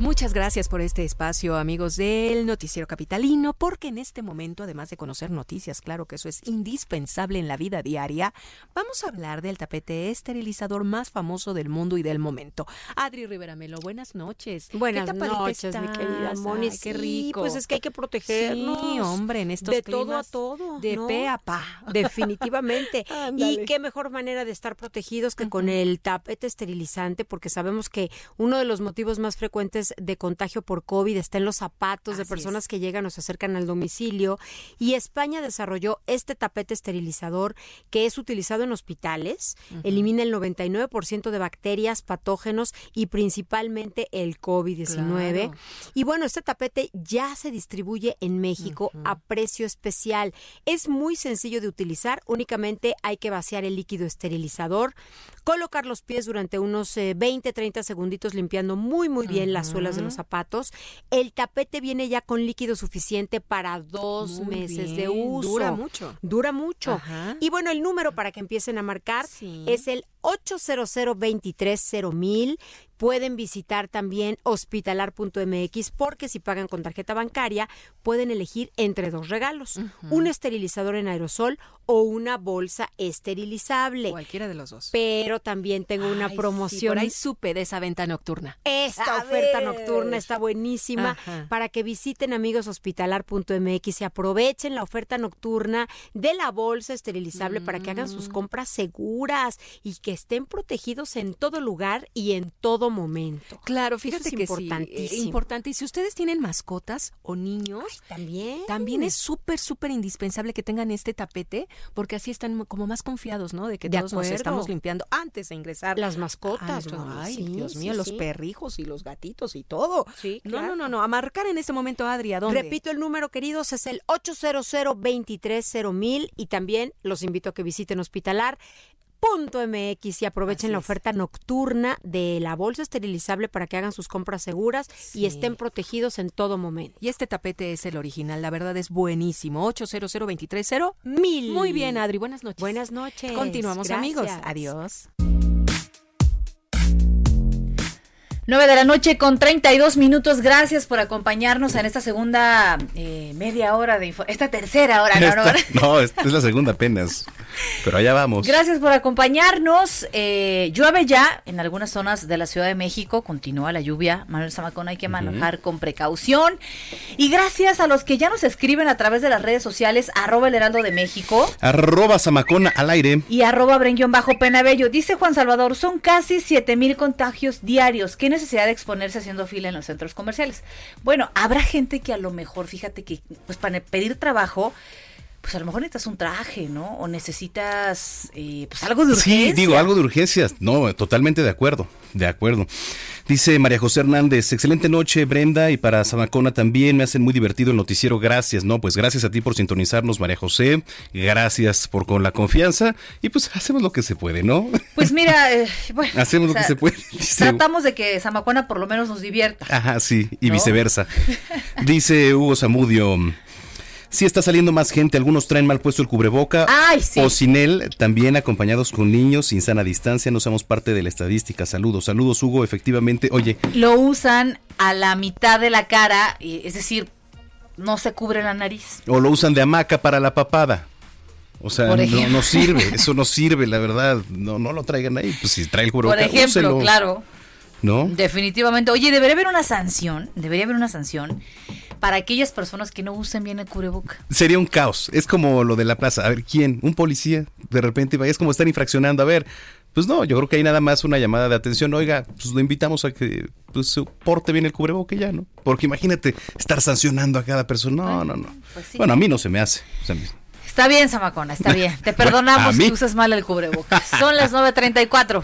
S10: Muchas gracias por este espacio, amigos del Noticiero Capitalino, porque en este momento, además de conocer noticias, claro que eso es indispensable en la vida diaria, vamos a hablar del tapete esterilizador más famoso del mundo y del momento. Adri Rivera Melo, buenas noches.
S11: Buenas
S10: ¿Qué tapadita
S11: noches, mi querida
S10: estás?
S11: Moni.
S10: Ay, qué
S11: Sí,
S10: rico.
S11: pues es que hay que protegernos.
S10: Sí, hombre, en estos
S11: De todo a todo.
S10: De
S11: ¿no?
S10: pe a pa.
S11: Definitivamente. Y qué mejor manera de estar protegidos que con el tapete esterilizante, porque sabemos que uno de los motivos más frecuentes de contagio por COVID está en los zapatos de personas
S10: es.
S11: que llegan o se acercan al domicilio. Y España desarrolló este tapete esterilizador que es utilizado en hospitales, elimina el 99% de bacterias, patógenos y principalmente el COVID-19.
S10: Claro.
S11: Y bueno, este tapete ya se distribuye en México a precio especial. Es muy sencillo de utilizar, únicamente hay que vaciar el líquido esterilizador, colocar los pies durante unos eh, 20, 30 segunditos limpiando muy, muy bien las suelas de los zapatos. El tapete viene ya con líquido suficiente para dos
S10: Muy
S11: meses de uso.
S10: dura mucho.
S11: Dura mucho.
S10: Ajá.
S11: Y bueno, el número para que empiecen a marcar
S10: Sí.
S11: es el 800 mil Pueden visitar también hospitalar.mx porque si pagan con tarjeta bancaria pueden elegir entre dos regalos, un esterilizador en aerosol o una bolsa esterilizable.
S10: Cualquiera de los dos.
S11: Pero también tengo una
S10: Ay, sí,
S11: promoción.
S10: por ahí supe de esa venta nocturna.
S11: Esta
S10: A
S11: oferta
S10: ver.
S11: nocturna está buenísima
S10: Ajá.
S11: para que visiten amigoshospitalar.mx y aprovechen la oferta nocturna de la bolsa esterilizable para que hagan
S10: Mm.
S11: sus compras seguras y que estén protegidos en todo lugar y en todo momento.
S10: Claro,
S11: Eso
S10: fíjate
S11: es
S10: que sí, eh,
S11: importantísimo.
S10: importante. Y si ustedes tienen mascotas o niños,
S11: También.
S10: también es súper, súper indispensable que tengan este tapete, porque así están como más confiados, ¿no? De que
S11: De
S10: todos nos
S11: acuerdo.
S10: estamos limpiando antes de ingresar.
S11: Las mascotas,
S10: Ay,
S11: sí,
S10: Dios
S11: sí,
S10: mío, los perrijos y los gatitos y todo.
S11: Sí,
S10: No,
S11: claro.
S10: no, no, no. A marcar en este momento, Adri, ¿a dónde?
S11: Repito el número, queridos, es el 800 mil y también los invito a que visiten hospitalar. MX y aprovechen
S10: Así
S11: la
S10: es.
S11: oferta nocturna de la bolsa esterilizable para que hagan sus compras seguras y estén protegidos en todo momento.
S10: Y este tapete es el original, la verdad es buenísimo. 800
S11: Mil.
S10: Muy bien, Adri, buenas noches.
S11: Buenas noches.
S10: Continuamos, amigos. Adiós.
S3: 9 de la noche con 32 minutos. Gracias por acompañarnos en esta segunda eh, media hora de info- esta tercera hora, ¿no?
S2: Esta-
S3: ¿no?
S2: no, es, es la segunda apenas. Pero allá vamos.
S3: Gracias por acompañarnos. Eh, llueve ya en algunas zonas de la Ciudad de México. Continúa la lluvia. Manuel Zamacón hay que manejar con precaución. Y gracias a los que ya nos escriben a través de las redes sociales, arroba el heraldo de México
S2: Arroba Samacona al aire.
S3: y arroba brenguión bajo penabello. Dice Juan Salvador, son casi 7 mil contagios diarios. ¿Qué necesidad de exponerse haciendo fila en los centros comerciales? Bueno, habrá gente que a lo mejor, fíjate que, pues para pedir trabajo, pues a lo mejor necesitas un traje, ¿no? O necesitas, eh, pues algo de urgencia.
S2: Sí, digo, algo de urgencias. No, totalmente de acuerdo, de acuerdo. Dice María José Hernández, excelente noche, Brenda, y para Samacona también me hacen muy divertido el noticiero, gracias, ¿no? Pues gracias a ti por sintonizarnos, María José, gracias por con la confianza, y pues hacemos lo que se puede, ¿no?
S3: Pues mira, eh, bueno,
S2: Hacemos
S3: o
S2: lo que se puede. Dice,
S3: Tratamos de que Zamacuana por lo menos nos divierta.
S2: Ajá, sí, y
S3: ¿No?
S2: viceversa. Dice Hugo Zamudio. Sí está saliendo más gente, algunos traen mal puesto el cubreboca
S3: Ay, sí.
S2: o sin él, también acompañados con niños sin sana distancia, no somos parte de la estadística. Saludos, saludos Hugo, efectivamente. Oye,
S3: Lo usan a la mitad de la cara, es decir, no se cubre la nariz.
S2: o lo usan de hamaca para la papada. O sea,
S3: Por
S2: no,
S3: ejemplo.
S2: no sirve, eso no sirve, la verdad. No, no lo traigan ahí. Pues si trae el
S3: Por
S2: cubreboca,
S3: ejemplo,
S2: úselo.
S3: claro.
S2: ¿no?
S3: Definitivamente. Oye, debería haber una sanción, debería haber una sanción para aquellas personas que no usen bien el cubreboca.
S2: Sería un caos. Es como lo de la plaza. A ver, ¿quién? ¿Un policía? De repente, es como estar infraccionando. A ver, pues no, yo creo que hay nada más una llamada de atención. Oiga, pues lo invitamos a que pues, porte bien el cubreboca ya, ¿no? Porque imagínate estar sancionando a cada persona. No, no, no. Pues bueno, a mí no se me hace.
S3: Está bien, Samacona, está bien. Te perdonamos si usas mal el cubreboca. Son las 9.34.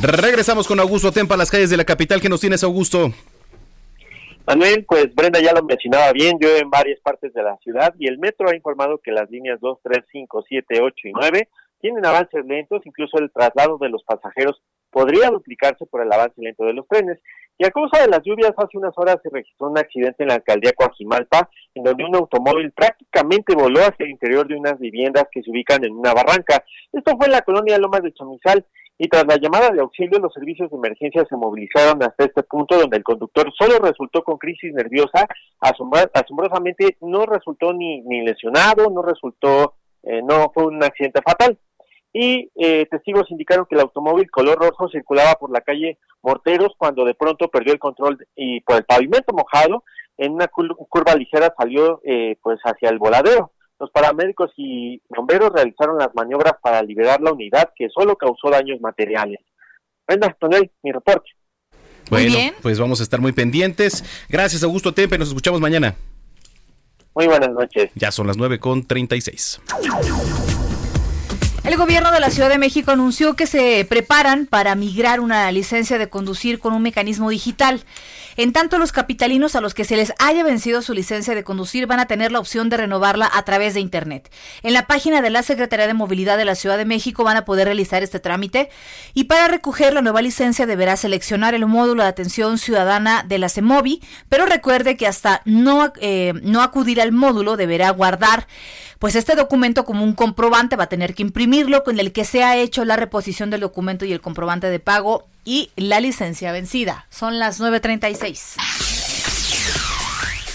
S2: Regresamos con Augusto Tempa a las calles de la capital. ¿Qué nos tienes, Augusto?
S5: Manuel, pues Brenda ya lo mencionaba bien, yo en varias partes de la ciudad y el metro ha informado que las líneas 2, 3, 5, 7, 8 y 9 tienen avances lentos, incluso el traslado de los pasajeros podría duplicarse por el avance lento de los trenes. Y a causa de las lluvias, hace unas horas se registró un accidente en la alcaldía Coajimalpa, en donde un automóvil prácticamente voló hacia el interior de unas viviendas que se ubican en una barranca. Esto fue en la colonia Lomas de Chamizal, y tras la llamada de auxilio, los servicios de emergencia se movilizaron hasta este punto donde el conductor solo resultó con crisis nerviosa, asombrosamente no resultó ni, ni lesionado, no resultó, eh, no fue un accidente fatal y eh, testigos indicaron que el automóvil color rojo circulaba por la calle Morteros cuando de pronto perdió el control y por el pavimento mojado en una curva ligera salió eh, pues hacia el voladero. Los paramédicos y bomberos realizaron las maniobras para liberar la unidad que solo causó daños materiales. Venga, Tonel, mi reporte.
S2: Bueno, pues vamos a estar muy pendientes. Gracias, Augusto Tempe. Nos escuchamos mañana.
S5: Muy buenas noches.
S2: Ya son las 9 con 36.
S3: El gobierno de la Ciudad de México anunció que se preparan para migrar una licencia de conducir con un mecanismo digital. En tanto, los capitalinos a los que se les haya vencido su licencia de conducir van a tener la opción de renovarla a través de Internet. En la página de la Secretaría de Movilidad de la Ciudad de México van a poder realizar este trámite y para recoger la nueva licencia deberá seleccionar el módulo de atención ciudadana de la CEMOVI, pero recuerde que hasta no, eh, no acudir al módulo deberá guardar pues este documento como un comprobante va a tener que imprimirlo con el que se ha hecho la reposición del documento y el comprobante de pago y la licencia vencida. Son las 9.36.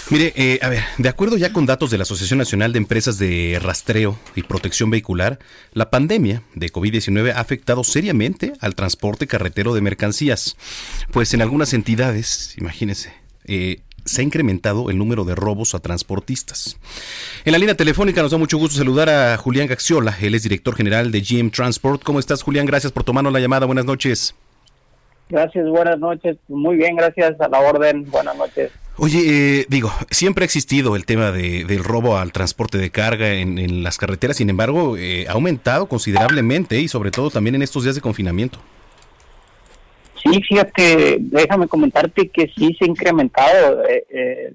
S2: Mire, eh, a ver, de acuerdo ya con datos de la Asociación Nacional de Empresas de Rastreo y Protección Vehicular, la pandemia de COVID-19 ha afectado seriamente al transporte carretero de mercancías. Pues en algunas entidades, imagínense, eh, se ha incrementado el número de robos a transportistas. En la línea telefónica nos da mucho gusto saludar a Julián Gaxiola, él es director general de GM Transport. ¿Cómo estás, Julián? Gracias por tomarnos la llamada. Buenas noches.
S12: Gracias, buenas noches. Muy bien, gracias a la orden. Buenas noches.
S2: Oye, eh, digo, siempre ha existido el tema de, del robo al transporte de carga en, las carreteras, sin embargo, eh, ha aumentado considerablemente y sobre todo también en estos días de confinamiento.
S12: Sí, fíjate, déjame comentarte que sí se ha incrementado. Eh, eh,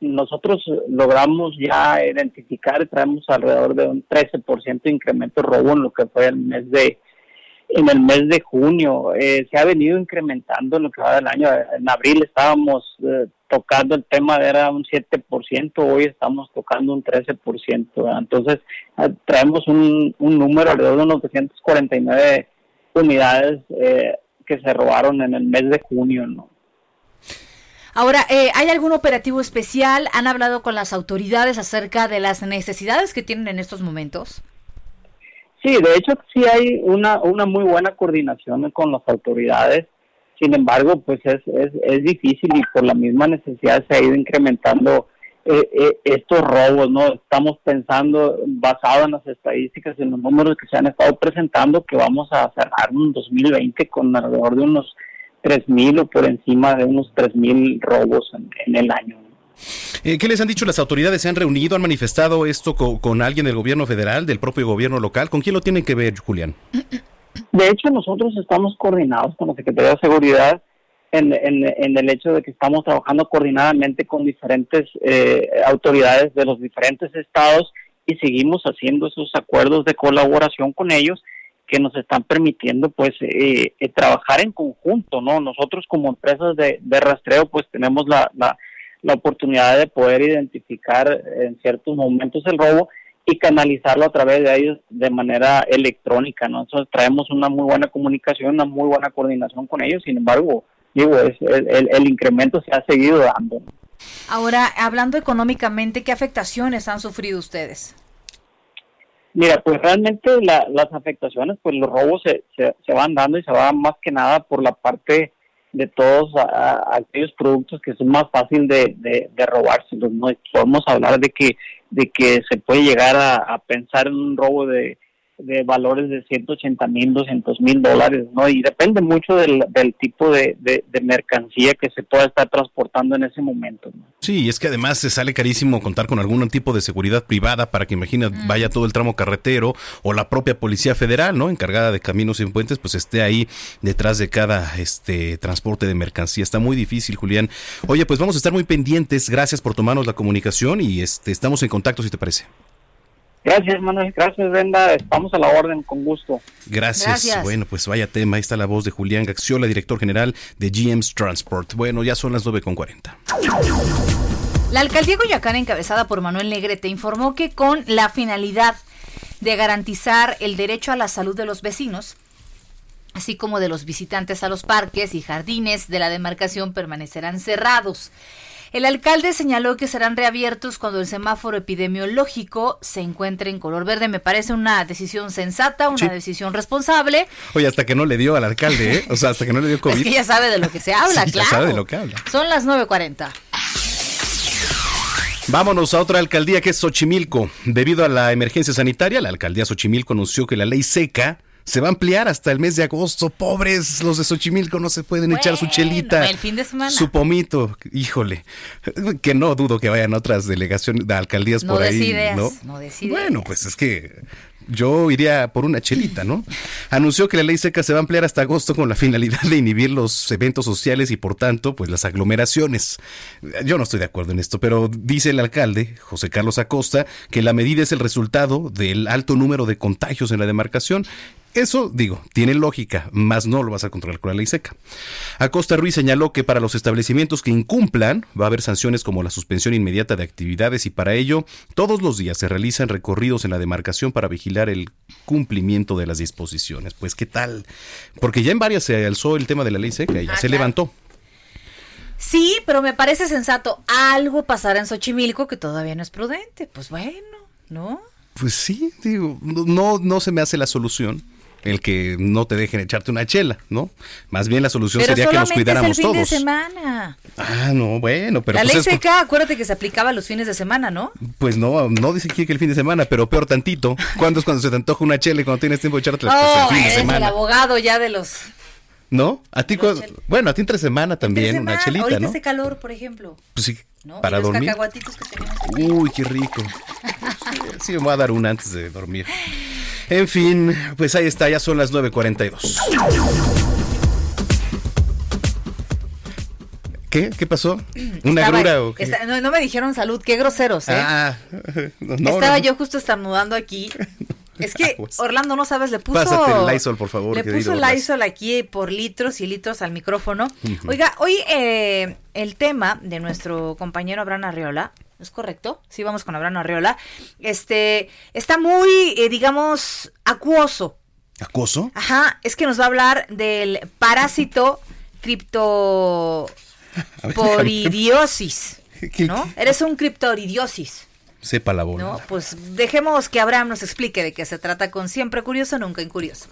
S12: nosotros logramos ya identificar, traemos alrededor de un 13% de incremento robo en lo que fue el mes de en el mes de junio. Eh, se ha venido incrementando en lo que va del año. En abril estábamos tocando el tema de era un 7%, hoy estamos tocando un 13%. Entonces, traemos un, un número alrededor de unos 249 unidades eh, que se robaron en el mes de junio, ¿no?
S3: Ahora, eh, ¿hay algún operativo especial? ¿Han hablado con las autoridades acerca de las necesidades que tienen en estos momentos?
S12: Sí, de hecho sí hay una, una muy buena coordinación con las autoridades. Sin embargo, pues es, es, es difícil y por la misma necesidad se ha ido incrementando eh, eh, estos robos, ¿no? Estamos pensando, basado en las estadísticas y en los números que se han estado presentando, que vamos a cerrar un 2020 con alrededor de unos 3.000 o por encima de unos 3.000 robos en, el año.
S2: Eh, ¿Qué les han dicho las autoridades? ¿Se han reunido? ¿Han manifestado esto con, con, alguien del gobierno federal, del propio gobierno local? ¿Con quién lo tienen que ver, Julián?
S12: De hecho, nosotros estamos coordinados con la Secretaría de Seguridad en, el hecho de que estamos trabajando coordinadamente con diferentes eh, autoridades de los diferentes estados y seguimos haciendo esos acuerdos de colaboración con ellos que nos están permitiendo pues eh, eh, trabajar en conjunto, ¿no? Nosotros como empresas de, de rastreo pues tenemos la, la, la, oportunidad de poder identificar en ciertos momentos el robo y canalizarlo a través de ellos de manera electrónica, ¿no? Entonces traemos una muy buena comunicación, una muy buena coordinación con ellos, sin embargo, digo, es, el, el, incremento se ha seguido dando.
S3: Ahora, hablando económicamente, ¿qué afectaciones han sufrido ustedes?
S12: Mira, pues realmente las afectaciones, pues los robos se, se, van dando y se van más que nada por la parte de todos aquellos productos que son más fácil de, de, de robarse. No podemos hablar de que de que se puede llegar a pensar en un robo de de valores de 180 mil, 200 mil dólares, ¿no? Y depende mucho del, del tipo de, de, mercancía que se pueda estar transportando en ese momento. ¿no?
S2: Sí, es que además se sale carísimo contar con algún tipo de seguridad privada para que, imagina, vaya todo el tramo carretero o la propia Policía Federal, ¿no? Encargada de caminos y puentes, pues esté ahí detrás de cada este transporte de mercancía. Está muy difícil, Julián. Oye, pues vamos a estar muy pendientes. Gracias por tomarnos la comunicación y este estamos en contacto, si te parece.
S12: Gracias, Manuel. Gracias, Brenda. Estamos a la orden, con gusto.
S2: Gracias. Bueno, pues vaya tema. Ahí está la voz de Julián Gaxiola, director general de GM's Transport. Bueno, ya son las 9.40.
S3: La alcaldía Coyacán, encabezada por Manuel Negrete, informó que con la finalidad de garantizar el derecho a la salud de los vecinos, así como de los visitantes a los parques y jardines de la demarcación, permanecerán cerrados. El alcalde señaló que serán reabiertos cuando el semáforo epidemiológico se encuentre en color verde. Me parece una decisión sensata, una decisión responsable.
S2: Oye, hasta que no le dio al alcalde, ¿eh? O sea, hasta que no le dio COVID.
S3: Es que ya sabe de lo que se habla, claro. Ya
S2: sabe de lo que habla.
S3: Son las 9.40.
S2: Vámonos a otra alcaldía que es Xochimilco. Debido a la emergencia sanitaria, la alcaldía Xochimilco anunció que la ley seca se va a ampliar hasta el mes de agosto. Pobres, los de Xochimilco no se pueden echar su chelita.
S3: El fin de semana.
S2: Su pomito, híjole. Que no dudo que vayan otras delegaciones de alcaldías por ahí. ¿no? no bueno, pues es que yo iría por una chelita, ¿no? Anunció que la ley seca se va a ampliar hasta agosto con la finalidad de inhibir los eventos sociales y por tanto, pues las aglomeraciones. Yo no estoy de acuerdo en esto, pero dice el alcalde, José Carlos Acosta, que la medida es el resultado del alto número de contagios en la demarcación eso, digo, tiene lógica, más no lo vas a controlar con la ley seca. Acosta Ruiz señaló que para los establecimientos que incumplan va a haber sanciones como la suspensión inmediata de actividades y para ello todos los días se realizan recorridos en la demarcación para vigilar el cumplimiento de las disposiciones. Pues qué tal, porque ya en varias se alzó el tema de la ley seca y ya ah, se levantó.
S3: Sí, pero me parece sensato. Algo pasará en Xochimilco que todavía no es prudente. Pues bueno, ¿no?
S2: Pues sí, digo, no, no se me hace la solución el que no te dejen echarte una chela, ¿no? Más bien la solución sería que nos cuidáramos
S3: es el
S2: fin
S3: de semana.
S2: Ah, no, bueno, pero
S3: la
S2: pues
S3: ley seca, acuérdate que se aplicaba los fines de semana, ¿no?
S2: Pues no, no dice aquí que el fin de semana, pero peor tantito. ¿Cuándo es cuando se te antoja una chela y cuando tienes tiempo de echarte pues,
S3: oh,
S2: el fin de
S3: semana? el abogado ya de los
S2: ¿No? A ti, bueno, a ti entre semana también, una chelita, Ahorita ¿no?
S3: hace calor, por ejemplo.
S2: Pues sí, para dormir. Uy, qué rico. sí, me voy a dar una antes de dormir. En fin, pues ahí está, ya son las 9.42. ¿Qué? ¿Qué pasó? ¿Una grura o qué?
S3: no, me dijeron salud, qué groseros, ¿eh? Ah, no, Estaba yo justo estornudando aquí. Es que Orlando, no sabes, le puso.
S2: Pásate el Lysol, por favor.
S3: Le puso el Lysol aquí por litros y litros al micrófono. Oiga, hoy eh, el tema de nuestro compañero Abraham Arriola ¿Es correcto? Sí, vamos con Abraham Arriola. Este, está muy, eh, digamos, acuoso.
S2: ¿Acuoso?
S3: Ajá, es que nos va a hablar del parásito criptoporidiosis, ¿no? Eres un criptoridiosis.
S2: Sepa la bola.
S3: No, pues dejemos que Abraham nos explique de qué se trata con siempre curioso, nunca incurioso.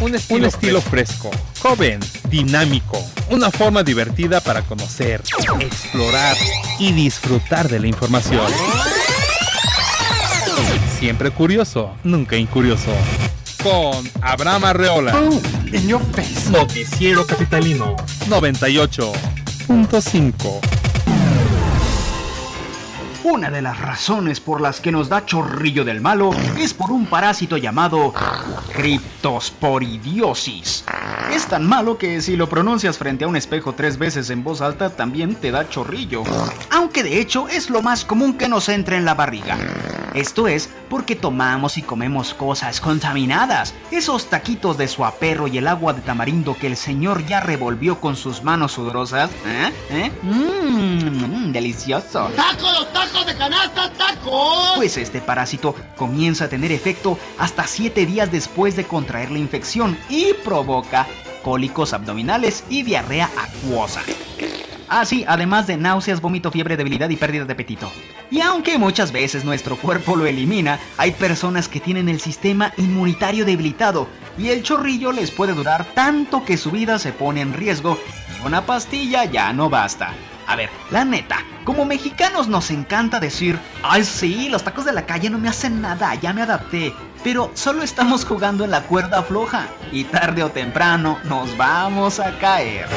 S13: Un estilo, fresco, joven, dinámico, una forma divertida para conocer, explorar y disfrutar de la información. Siempre curioso, nunca incurioso. Con Abraham Arreola. Oh, Noticiero Capitalino 98.5.
S14: Una de las razones por las que nos da chorrillo del malo es por un parásito llamado criptosporidiosis. Es tan malo que si lo pronuncias frente a un espejo tres veces en voz alta también te da chorrillo. Aunque de hecho es lo más común que nos entre en la barriga. Esto es porque tomamos y comemos cosas contaminadas. Esos taquitos de suaperro y el agua de tamarindo que el señor ya revolvió con sus manos sudorosas. ¿Eh? ¿Eh? Mmm, delicioso.
S15: ¡Tacos, tacos de canasta, tacos!
S14: Pues este parásito comienza a tener efecto hasta 7 días después de contraer la infección y provoca cólicos abdominales y diarrea acuosa. Ah, sí, además de náuseas, vómito, fiebre, debilidad y pérdida de apetito. Y aunque muchas veces nuestro cuerpo lo elimina, hay personas que tienen el sistema inmunitario debilitado y el chorrillo les puede durar tanto que su vida se pone en riesgo y una pastilla ya no basta. A ver, la neta, como mexicanos nos encanta decir, ay sí, los tacos de la calle no me hacen nada, ya me adapté. Pero solo estamos jugando en la cuerda floja y tarde o temprano nos vamos a caer.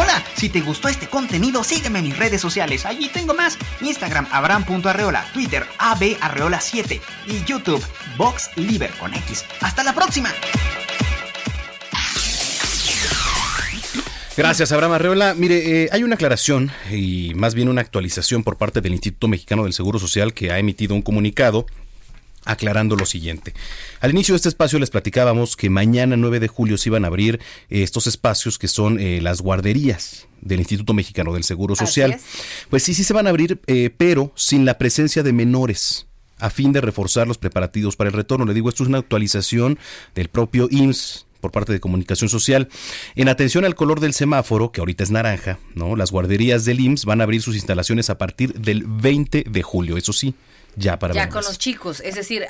S14: Hola, si te gustó este contenido, sígueme en mis redes sociales. Allí tengo más. Instagram, abram.arreola, Twitter, abarreola7 y YouTube, VoxLiber con X. ¡Hasta la próxima!
S2: Gracias, Abraham Arreola. Mire, eh, hay una aclaración y más bien una actualización por parte del Instituto Mexicano del Seguro Social que ha emitido un comunicado aclarando lo siguiente. Al inicio de este espacio les platicábamos que mañana 9 de julio se iban a abrir eh, estos espacios que son eh, las guarderías del Instituto Mexicano del Seguro Social. Pues sí, sí se van a abrir, pero sin la presencia de menores a fin de reforzar los preparativos para el retorno. Le digo, esto es una actualización del propio IMSS por parte de comunicación social. En atención al color del semáforo, que ahorita es naranja, ¿no? Las guarderías del IMSS van a abrir sus instalaciones a partir del 20 de julio, eso sí, ya para
S3: Ya con los chicos, es decir,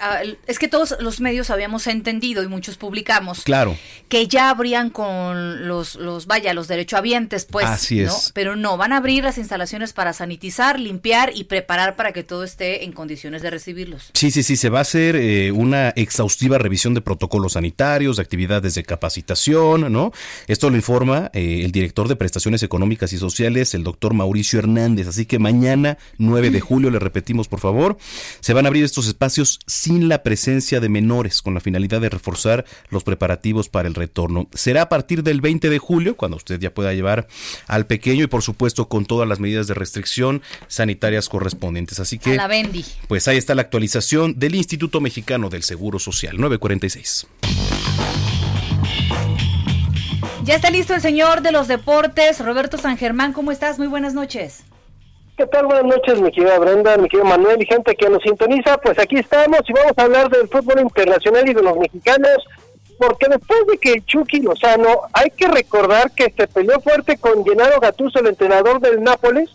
S3: es que todos los medios habíamos entendido y muchos publicamos
S2: claro.
S3: que ya abrían con los, los vaya, los derechohabientes, pues,
S2: Así
S3: ¿no?
S2: es.
S3: Pero no, van a abrir las instalaciones para sanitizar, limpiar y preparar para que todo esté en condiciones de recibirlos.
S2: Sí, sí, sí, se va a hacer eh, una exhaustiva revisión de protocolos sanitarios, de actividades de capacitación, ¿no? Esto lo informa eh, el director de prestaciones económicas y sociales, el doctor Mauricio Hernández. Así que mañana, 9 de julio, le repetimos, por favor, se van a abrir estos espacios sin la presencia de menores, con la finalidad de reforzar los preparativos para el retorno. Será a partir del 20 de julio, cuando usted ya pueda llevar al pequeño y, por supuesto, con todas las medidas de restricción sanitarias correspondientes. Así que.
S3: A la Bendy.
S2: Pues ahí está la actualización del Instituto Mexicano del Seguro Social, 946.
S3: Ya está listo el señor de los deportes, Roberto San Germán. ¿Cómo estás? Muy buenas noches.
S16: ¿Qué tal? Buenas noches, mi querida Brenda, mi querido Manuel y gente que nos sintoniza. Pues aquí estamos y vamos a hablar del fútbol internacional y de los mexicanos, porque después de que Chucky Lozano, hay que recordar que se peleó fuerte con Gennaro Gattuso, el entrenador del Nápoles,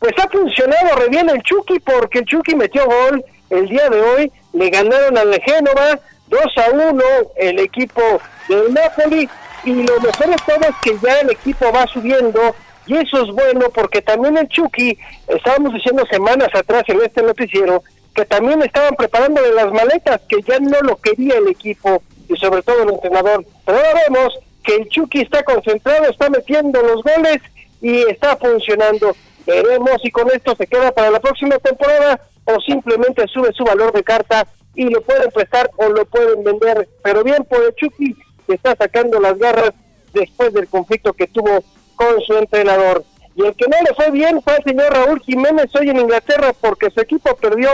S16: pues ha funcionado re bien el Chucky, porque el Chucky metió gol el día de hoy, le ganaron al Génova 2 a 1 el equipo del Napoli, y lo mejor de todo es que ya el equipo va subiendo y eso es bueno porque también el Chucky, estábamos diciendo semanas atrás en este noticiero, que también estaban preparando las maletas, que ya no lo quería el equipo y sobre todo el entrenador. Pero ahora vemos que el Chucky está concentrado, está metiendo los goles y está funcionando. Veremos si con esto se queda para la próxima temporada o simplemente sube su valor de carta y lo pueden prestar o lo pueden vender. Pero bien por el Chucky está sacando las garras después del conflicto que tuvo con su entrenador. Y el que no le fue bien fue el señor Raúl Jiménez hoy en Inglaterra porque su equipo perdió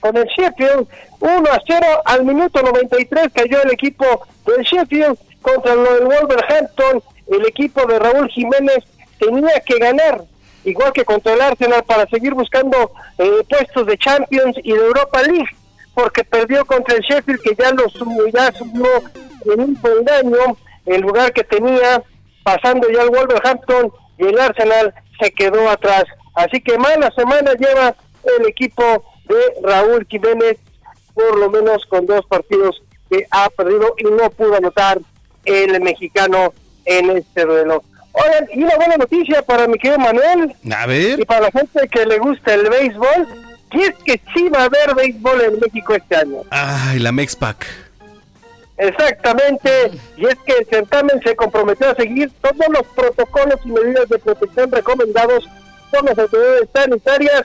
S16: con el Sheffield 1 a 0 al minuto 93 cayó el equipo del Sheffield contra el Wolverhampton. El equipo de Raúl Jiménez tenía que ganar igual que contra el Arsenal para seguir buscando eh, puestos de Champions y de Europa League porque perdió contra el Sheffield que ya lo subió, ya subió en un peldaño el lugar que tenía pasando ya el Wolverhampton y el Arsenal se quedó atrás. Así que mala semana lleva el equipo de Raúl Jiménez, por lo menos con dos partidos que ha perdido y no pudo anotar el mexicano en este duelo. Oigan, y una buena noticia para mi querido Manuel
S2: A ver.
S16: y para la gente que le gusta el béisbol, y es que sí va a haber béisbol en México este año.
S2: Ay, la Mexpac.
S16: Exactamente, y es que el certamen se comprometió a seguir todos los protocolos y medidas de protección recomendados por las autoridades sanitarias,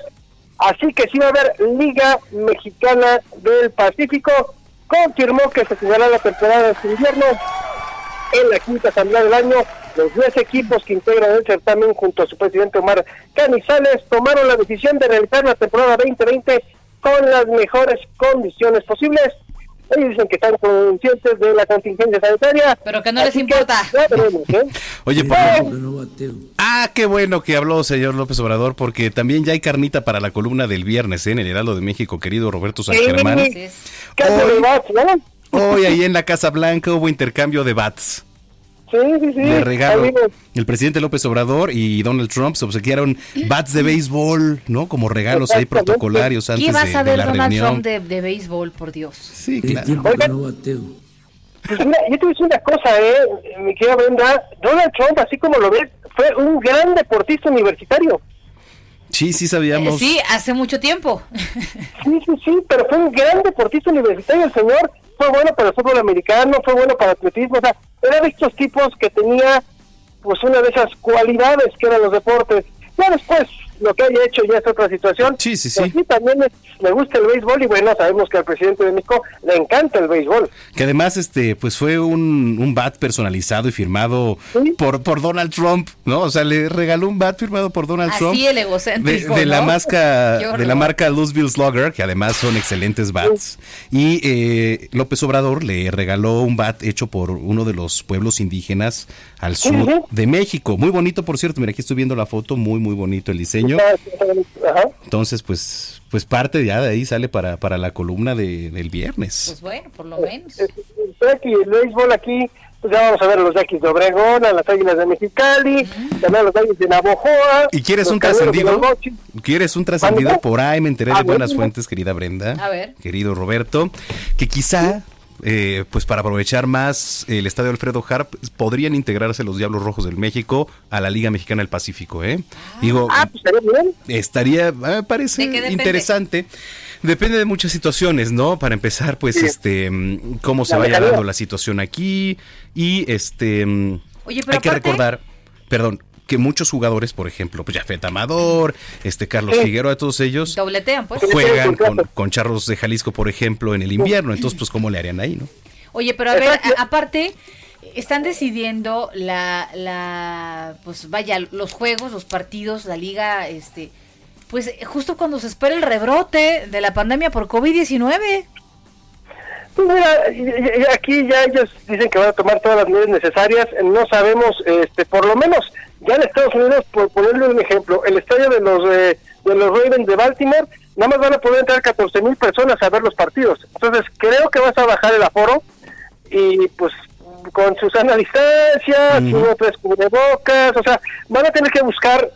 S16: así que sí va a haber Liga Mexicana del Pacífico, confirmó que se jugará la temporada de invierno en la quinta asamblea del año. Los 10 equipos que integran el certamen junto a su presidente Omar Canizales tomaron la decisión de realizar la temporada 2020 con las mejores condiciones posibles. Ellos dicen que están conscientes de la contingencia sanitaria.
S3: Pero que no les importa.
S16: veremos, ¿eh?
S2: Oye, por- ah, qué bueno que habló señor López Obrador, porque también ya hay carnita para la columna del viernes ¿eh? en el Heraldo de México, querido Roberto San
S16: Sí,
S2: Germán.
S16: ¿Qué hace de bats, no?
S2: Hoy ahí en la Casa Blanca hubo intercambio de bats.
S16: Sí, sí, sí.
S2: De regalo. El presidente López Obrador y Donald Trump se obsequiaron bats de béisbol, ¿no? Como regalos ahí protocolarios antes
S3: ¿Qué
S2: de,
S3: vas a
S2: de
S3: ver
S2: la
S3: Donald
S2: reunión.
S3: Trump de, de béisbol, por Dios?
S2: Sí, claro.
S16: Pues mira, yo te voy a decir una cosa, eh, mi querida Brenda. Donald Trump, así como lo ves, fue un gran deportista universitario.
S2: Sí, sí
S3: Eh,
S2: sabíamos.
S3: sí, hace mucho tiempo.
S16: Sí, sí, sí, pero fue un gran deportista universitario el señor. Fue bueno para el fútbol americano, fue bueno para el atletismo. O sea, era de estos tipos que tenía pues una de esas cualidades que eran los deportes. Ya después, lo que haya hecho ya es otra situación.
S2: Sí, sí,
S16: Pero
S2: sí.
S16: también es- le gusta el béisbol y bueno, sabemos que al presidente de México le encanta el béisbol.
S2: Que además, este, pues fue un, un bat personalizado y firmado por, por Donald Trump, ¿no? O sea, le regaló un bat firmado por Donald Trump.
S3: Así el
S2: De,
S3: egocéntrico.
S2: de la
S3: ¿no?
S2: marca de la marca Louisville Slugger, que además son excelentes bats. Y eh, López Obrador le regaló un bat hecho por uno de los pueblos indígenas al sur de México. Muy bonito, por cierto. Mira, aquí estoy viendo la foto, muy, muy bonito el diseño.
S16: Ajá.
S2: Entonces, pues, pues parte ya de ahí sale para, para la columna de, del viernes.
S3: Pues bueno, por lo menos.
S16: Jackie, el béisbol aquí, pues ya vamos a ver a los Yaquis de Obregón, a las Águilas de Mexicali, también a los Yaquis de Navojoa.
S2: ¿Y quieres un trascendido? ¿Quieres un trascendido? Por ahí me enteré
S16: Ah,
S2: de buenas
S16: bueno.
S2: fuentes, querida Brenda.
S3: A ver.
S2: Querido Roberto, que quizá, eh, pues para aprovechar más el estadio Alfredo Harp, podrían integrarse los Diablos Rojos del México a la Liga Mexicana del Pacífico, ¿eh? Digo,
S16: Ah, pues estaría bien.
S2: estaría, me parece interesante. Depende de muchas situaciones, ¿no? Para empezar, pues,
S16: Sí.
S2: este, mm, cómo se
S16: La
S2: vaya dando la situación aquí y, este, mm,
S3: Oye, pero
S2: hay que
S3: aparte-
S2: recordar, perdón, que muchos jugadores, por ejemplo, pues Jafet Amador, este Carlos
S16: Sí.
S2: Figueroa, todos ellos
S3: Dobletean, pues.
S2: juegan con, con Charros de Jalisco, por ejemplo, en el invierno. Entonces, pues, ¿cómo le harían ahí, no?
S3: Oye, pero a ver, a- aparte, están decidiendo la, la, pues vaya, los juegos, los partidos, la liga, este, pues justo cuando se espera el rebrote de la pandemia por COVID-19.
S16: Pues mira, aquí ya ellos dicen que van a tomar todas las medidas necesarias. No sabemos, este, por lo menos, ya en Estados Unidos, por ponerle un ejemplo, el estadio de los eh, de los Ravens de Baltimore, nada más van a poder entrar 14 mil personas a ver los partidos. Entonces, creo que vas a bajar el aforo y pues con su sana distancia,
S2: Ujú.
S16: sus tres cubrebocas, o sea, van a tener que buscar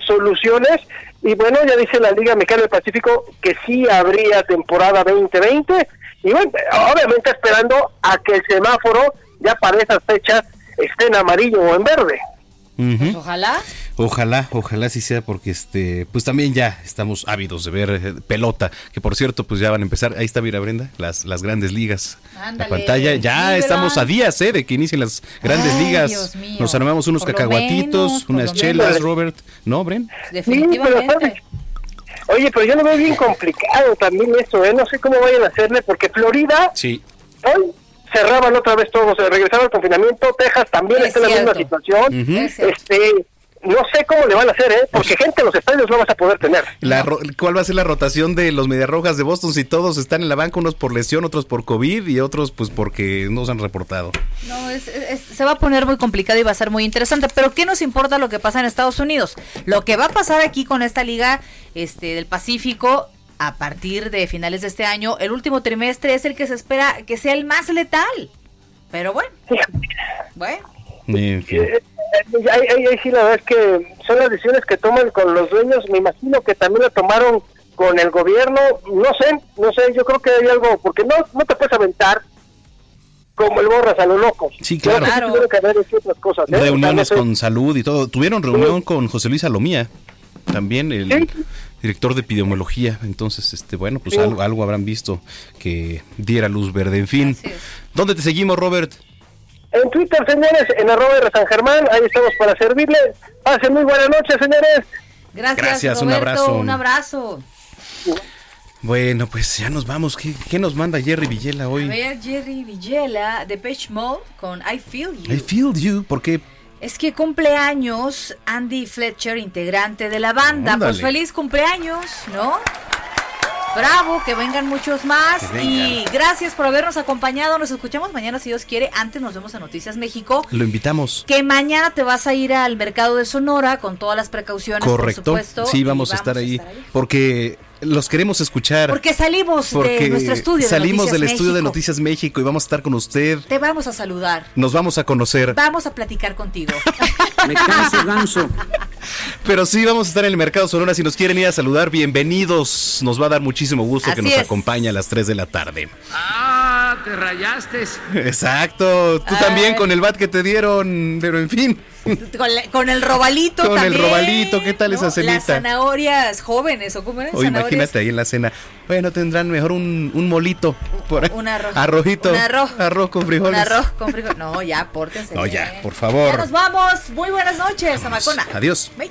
S16: soluciones y bueno, ya dice la Liga Mexicana del Pacífico que sí habría temporada 2020 y bueno, obviamente esperando a que el semáforo ya para esas fechas esté en amarillo o en verde.
S2: Ujú.
S3: Ojalá.
S2: Ojalá, ojalá sí sea porque este, pues también ya estamos ávidos de ver eh, pelota, que por cierto, pues ya van a empezar, ahí está mira Brenda, las, las grandes ligas.
S3: Ándale.
S2: La pantalla, ya
S3: Sí,
S2: estamos
S3: ¿verdad?
S2: a días, eh, de que inicien las grandes
S3: Ay,
S2: ligas.
S3: Dios mío.
S2: Nos armamos unos
S3: Por
S2: cacahuatitos,
S3: menos,
S2: unas chelas,
S16: menos.
S2: Robert, ¿no, Bren?
S3: Definitivamente.
S16: Oye, pero yo lo veo bien complicado también eso, ¿eh? No sé cómo vayan a hacerle porque Florida
S2: Sí.
S16: hoy cerraban otra vez todo, se regresaba al confinamiento, Texas también
S3: Es
S16: está en la misma situación. Este, no sé cómo le van a hacer, ¿eh? Porque gente en los estadios no vas a poder tener.
S2: La ro- ¿Cuál va a ser la rotación de los Mediarrojas de Boston si todos están en la banca, unos por lesión, otros por COVID y otros pues porque no se han reportado?
S3: No, es- es- se va a poner muy complicado y va a ser muy interesante. Pero ¿qué nos importa lo que pasa en Estados Unidos? Lo que va a pasar aquí con esta liga este, del Pacífico a partir de finales de este año, el último trimestre es el que se espera que sea el más letal. Pero bueno, bueno.
S2: En fin.
S16: Ahí, ahí- ahí sí, la verdad es que son las decisiones que toman con los dueños. Me imagino que también lo tomaron con el gobierno. No sé, no sé, yo creo que hay algo, porque no, no te puedes aventar como el borras a lo loco.
S2: Sí, claro.
S16: que
S3: Claro.
S16: tiene que haber hecho otras cosas. ¿eh?
S2: Reuniones
S16: no sé.
S2: con salud y todo. Tuvieron reunión con José Luis Alomía, también el
S16: Sí.
S2: director de epidemiología. Entonces, este, bueno, pues
S16: Sí.
S2: algo, algo habrán visto que diera luz verde. En fin, ¿dónde te seguimos, Robert?
S16: En Twitter, señores, en arroba de San Germán, ahí estamos para servirles. Pasen muy buenas noches, señores.
S3: Gracias,
S2: Gracias, un
S3: Roberto,
S2: abrazo.
S3: Un abrazo.
S2: Bueno, pues ya nos vamos. ¿Qué, qué nos manda Jerry Villela
S3: A
S2: hoy?
S3: ver, Jerry Villela de Page Mode con I Feel You.
S2: I feel you, porque
S3: Es que cumpleaños Andy Fletcher, integrante de la banda.
S2: Ándale.
S3: Pues feliz cumpleaños, ¿no? Bravo, que vengan muchos más. Y gracias por habernos acompañado. Nos escuchamos mañana si Dios quiere. Antes nos vemos en Noticias México.
S2: lo invitamos.
S3: Que mañana te vas a ir al mercado de Sonora con todas las precauciones,
S2: Correcto.
S3: por supuesto.
S2: sí, vamos a estar ahí. Porque los queremos escuchar.
S3: Porque salimos
S2: porque
S3: de nuestro estudio. De
S2: salimos
S3: Noticias
S2: del estudio de. Noticias México y vamos a estar con usted.
S3: Te vamos a saludar.
S2: Nos vamos a conocer.
S3: Vamos a platicar contigo.
S2: Me canso, ganso. Pero sí, vamos a estar en el Mercado Sonora. Si nos quieren ir a saludar, bienvenidos. Nos va a dar muchísimo gusto que nos
S3: es.
S2: acompañe a las 3 de la tarde.
S17: Ah, te rayaste.
S2: Exacto. Tú
S3: Ay.
S2: también con el bat que te dieron. Pero en fin.
S3: Con, la- con el robalito
S2: Con el
S3: también.
S2: robalito, ¿qué tal esa
S3: Las
S2: cenita?
S3: zanahorias jóvenes, ¿o cómo eran?
S2: O
S3: Zanahorias.
S2: imagínate ahí en la cena. Bueno, tendrán mejor un, un molito. Por.
S3: Un arroz.
S2: Arrojito.
S3: Un arroz.
S2: Arroz con
S3: Un
S2: frijoles.
S3: arroz con frijoles. No, ya, pórtense.
S2: No, ya, por
S3: Ya
S2: favor.
S3: nos vamos. Muy buenas noches, Amacona.
S2: Adiós.
S3: Bye.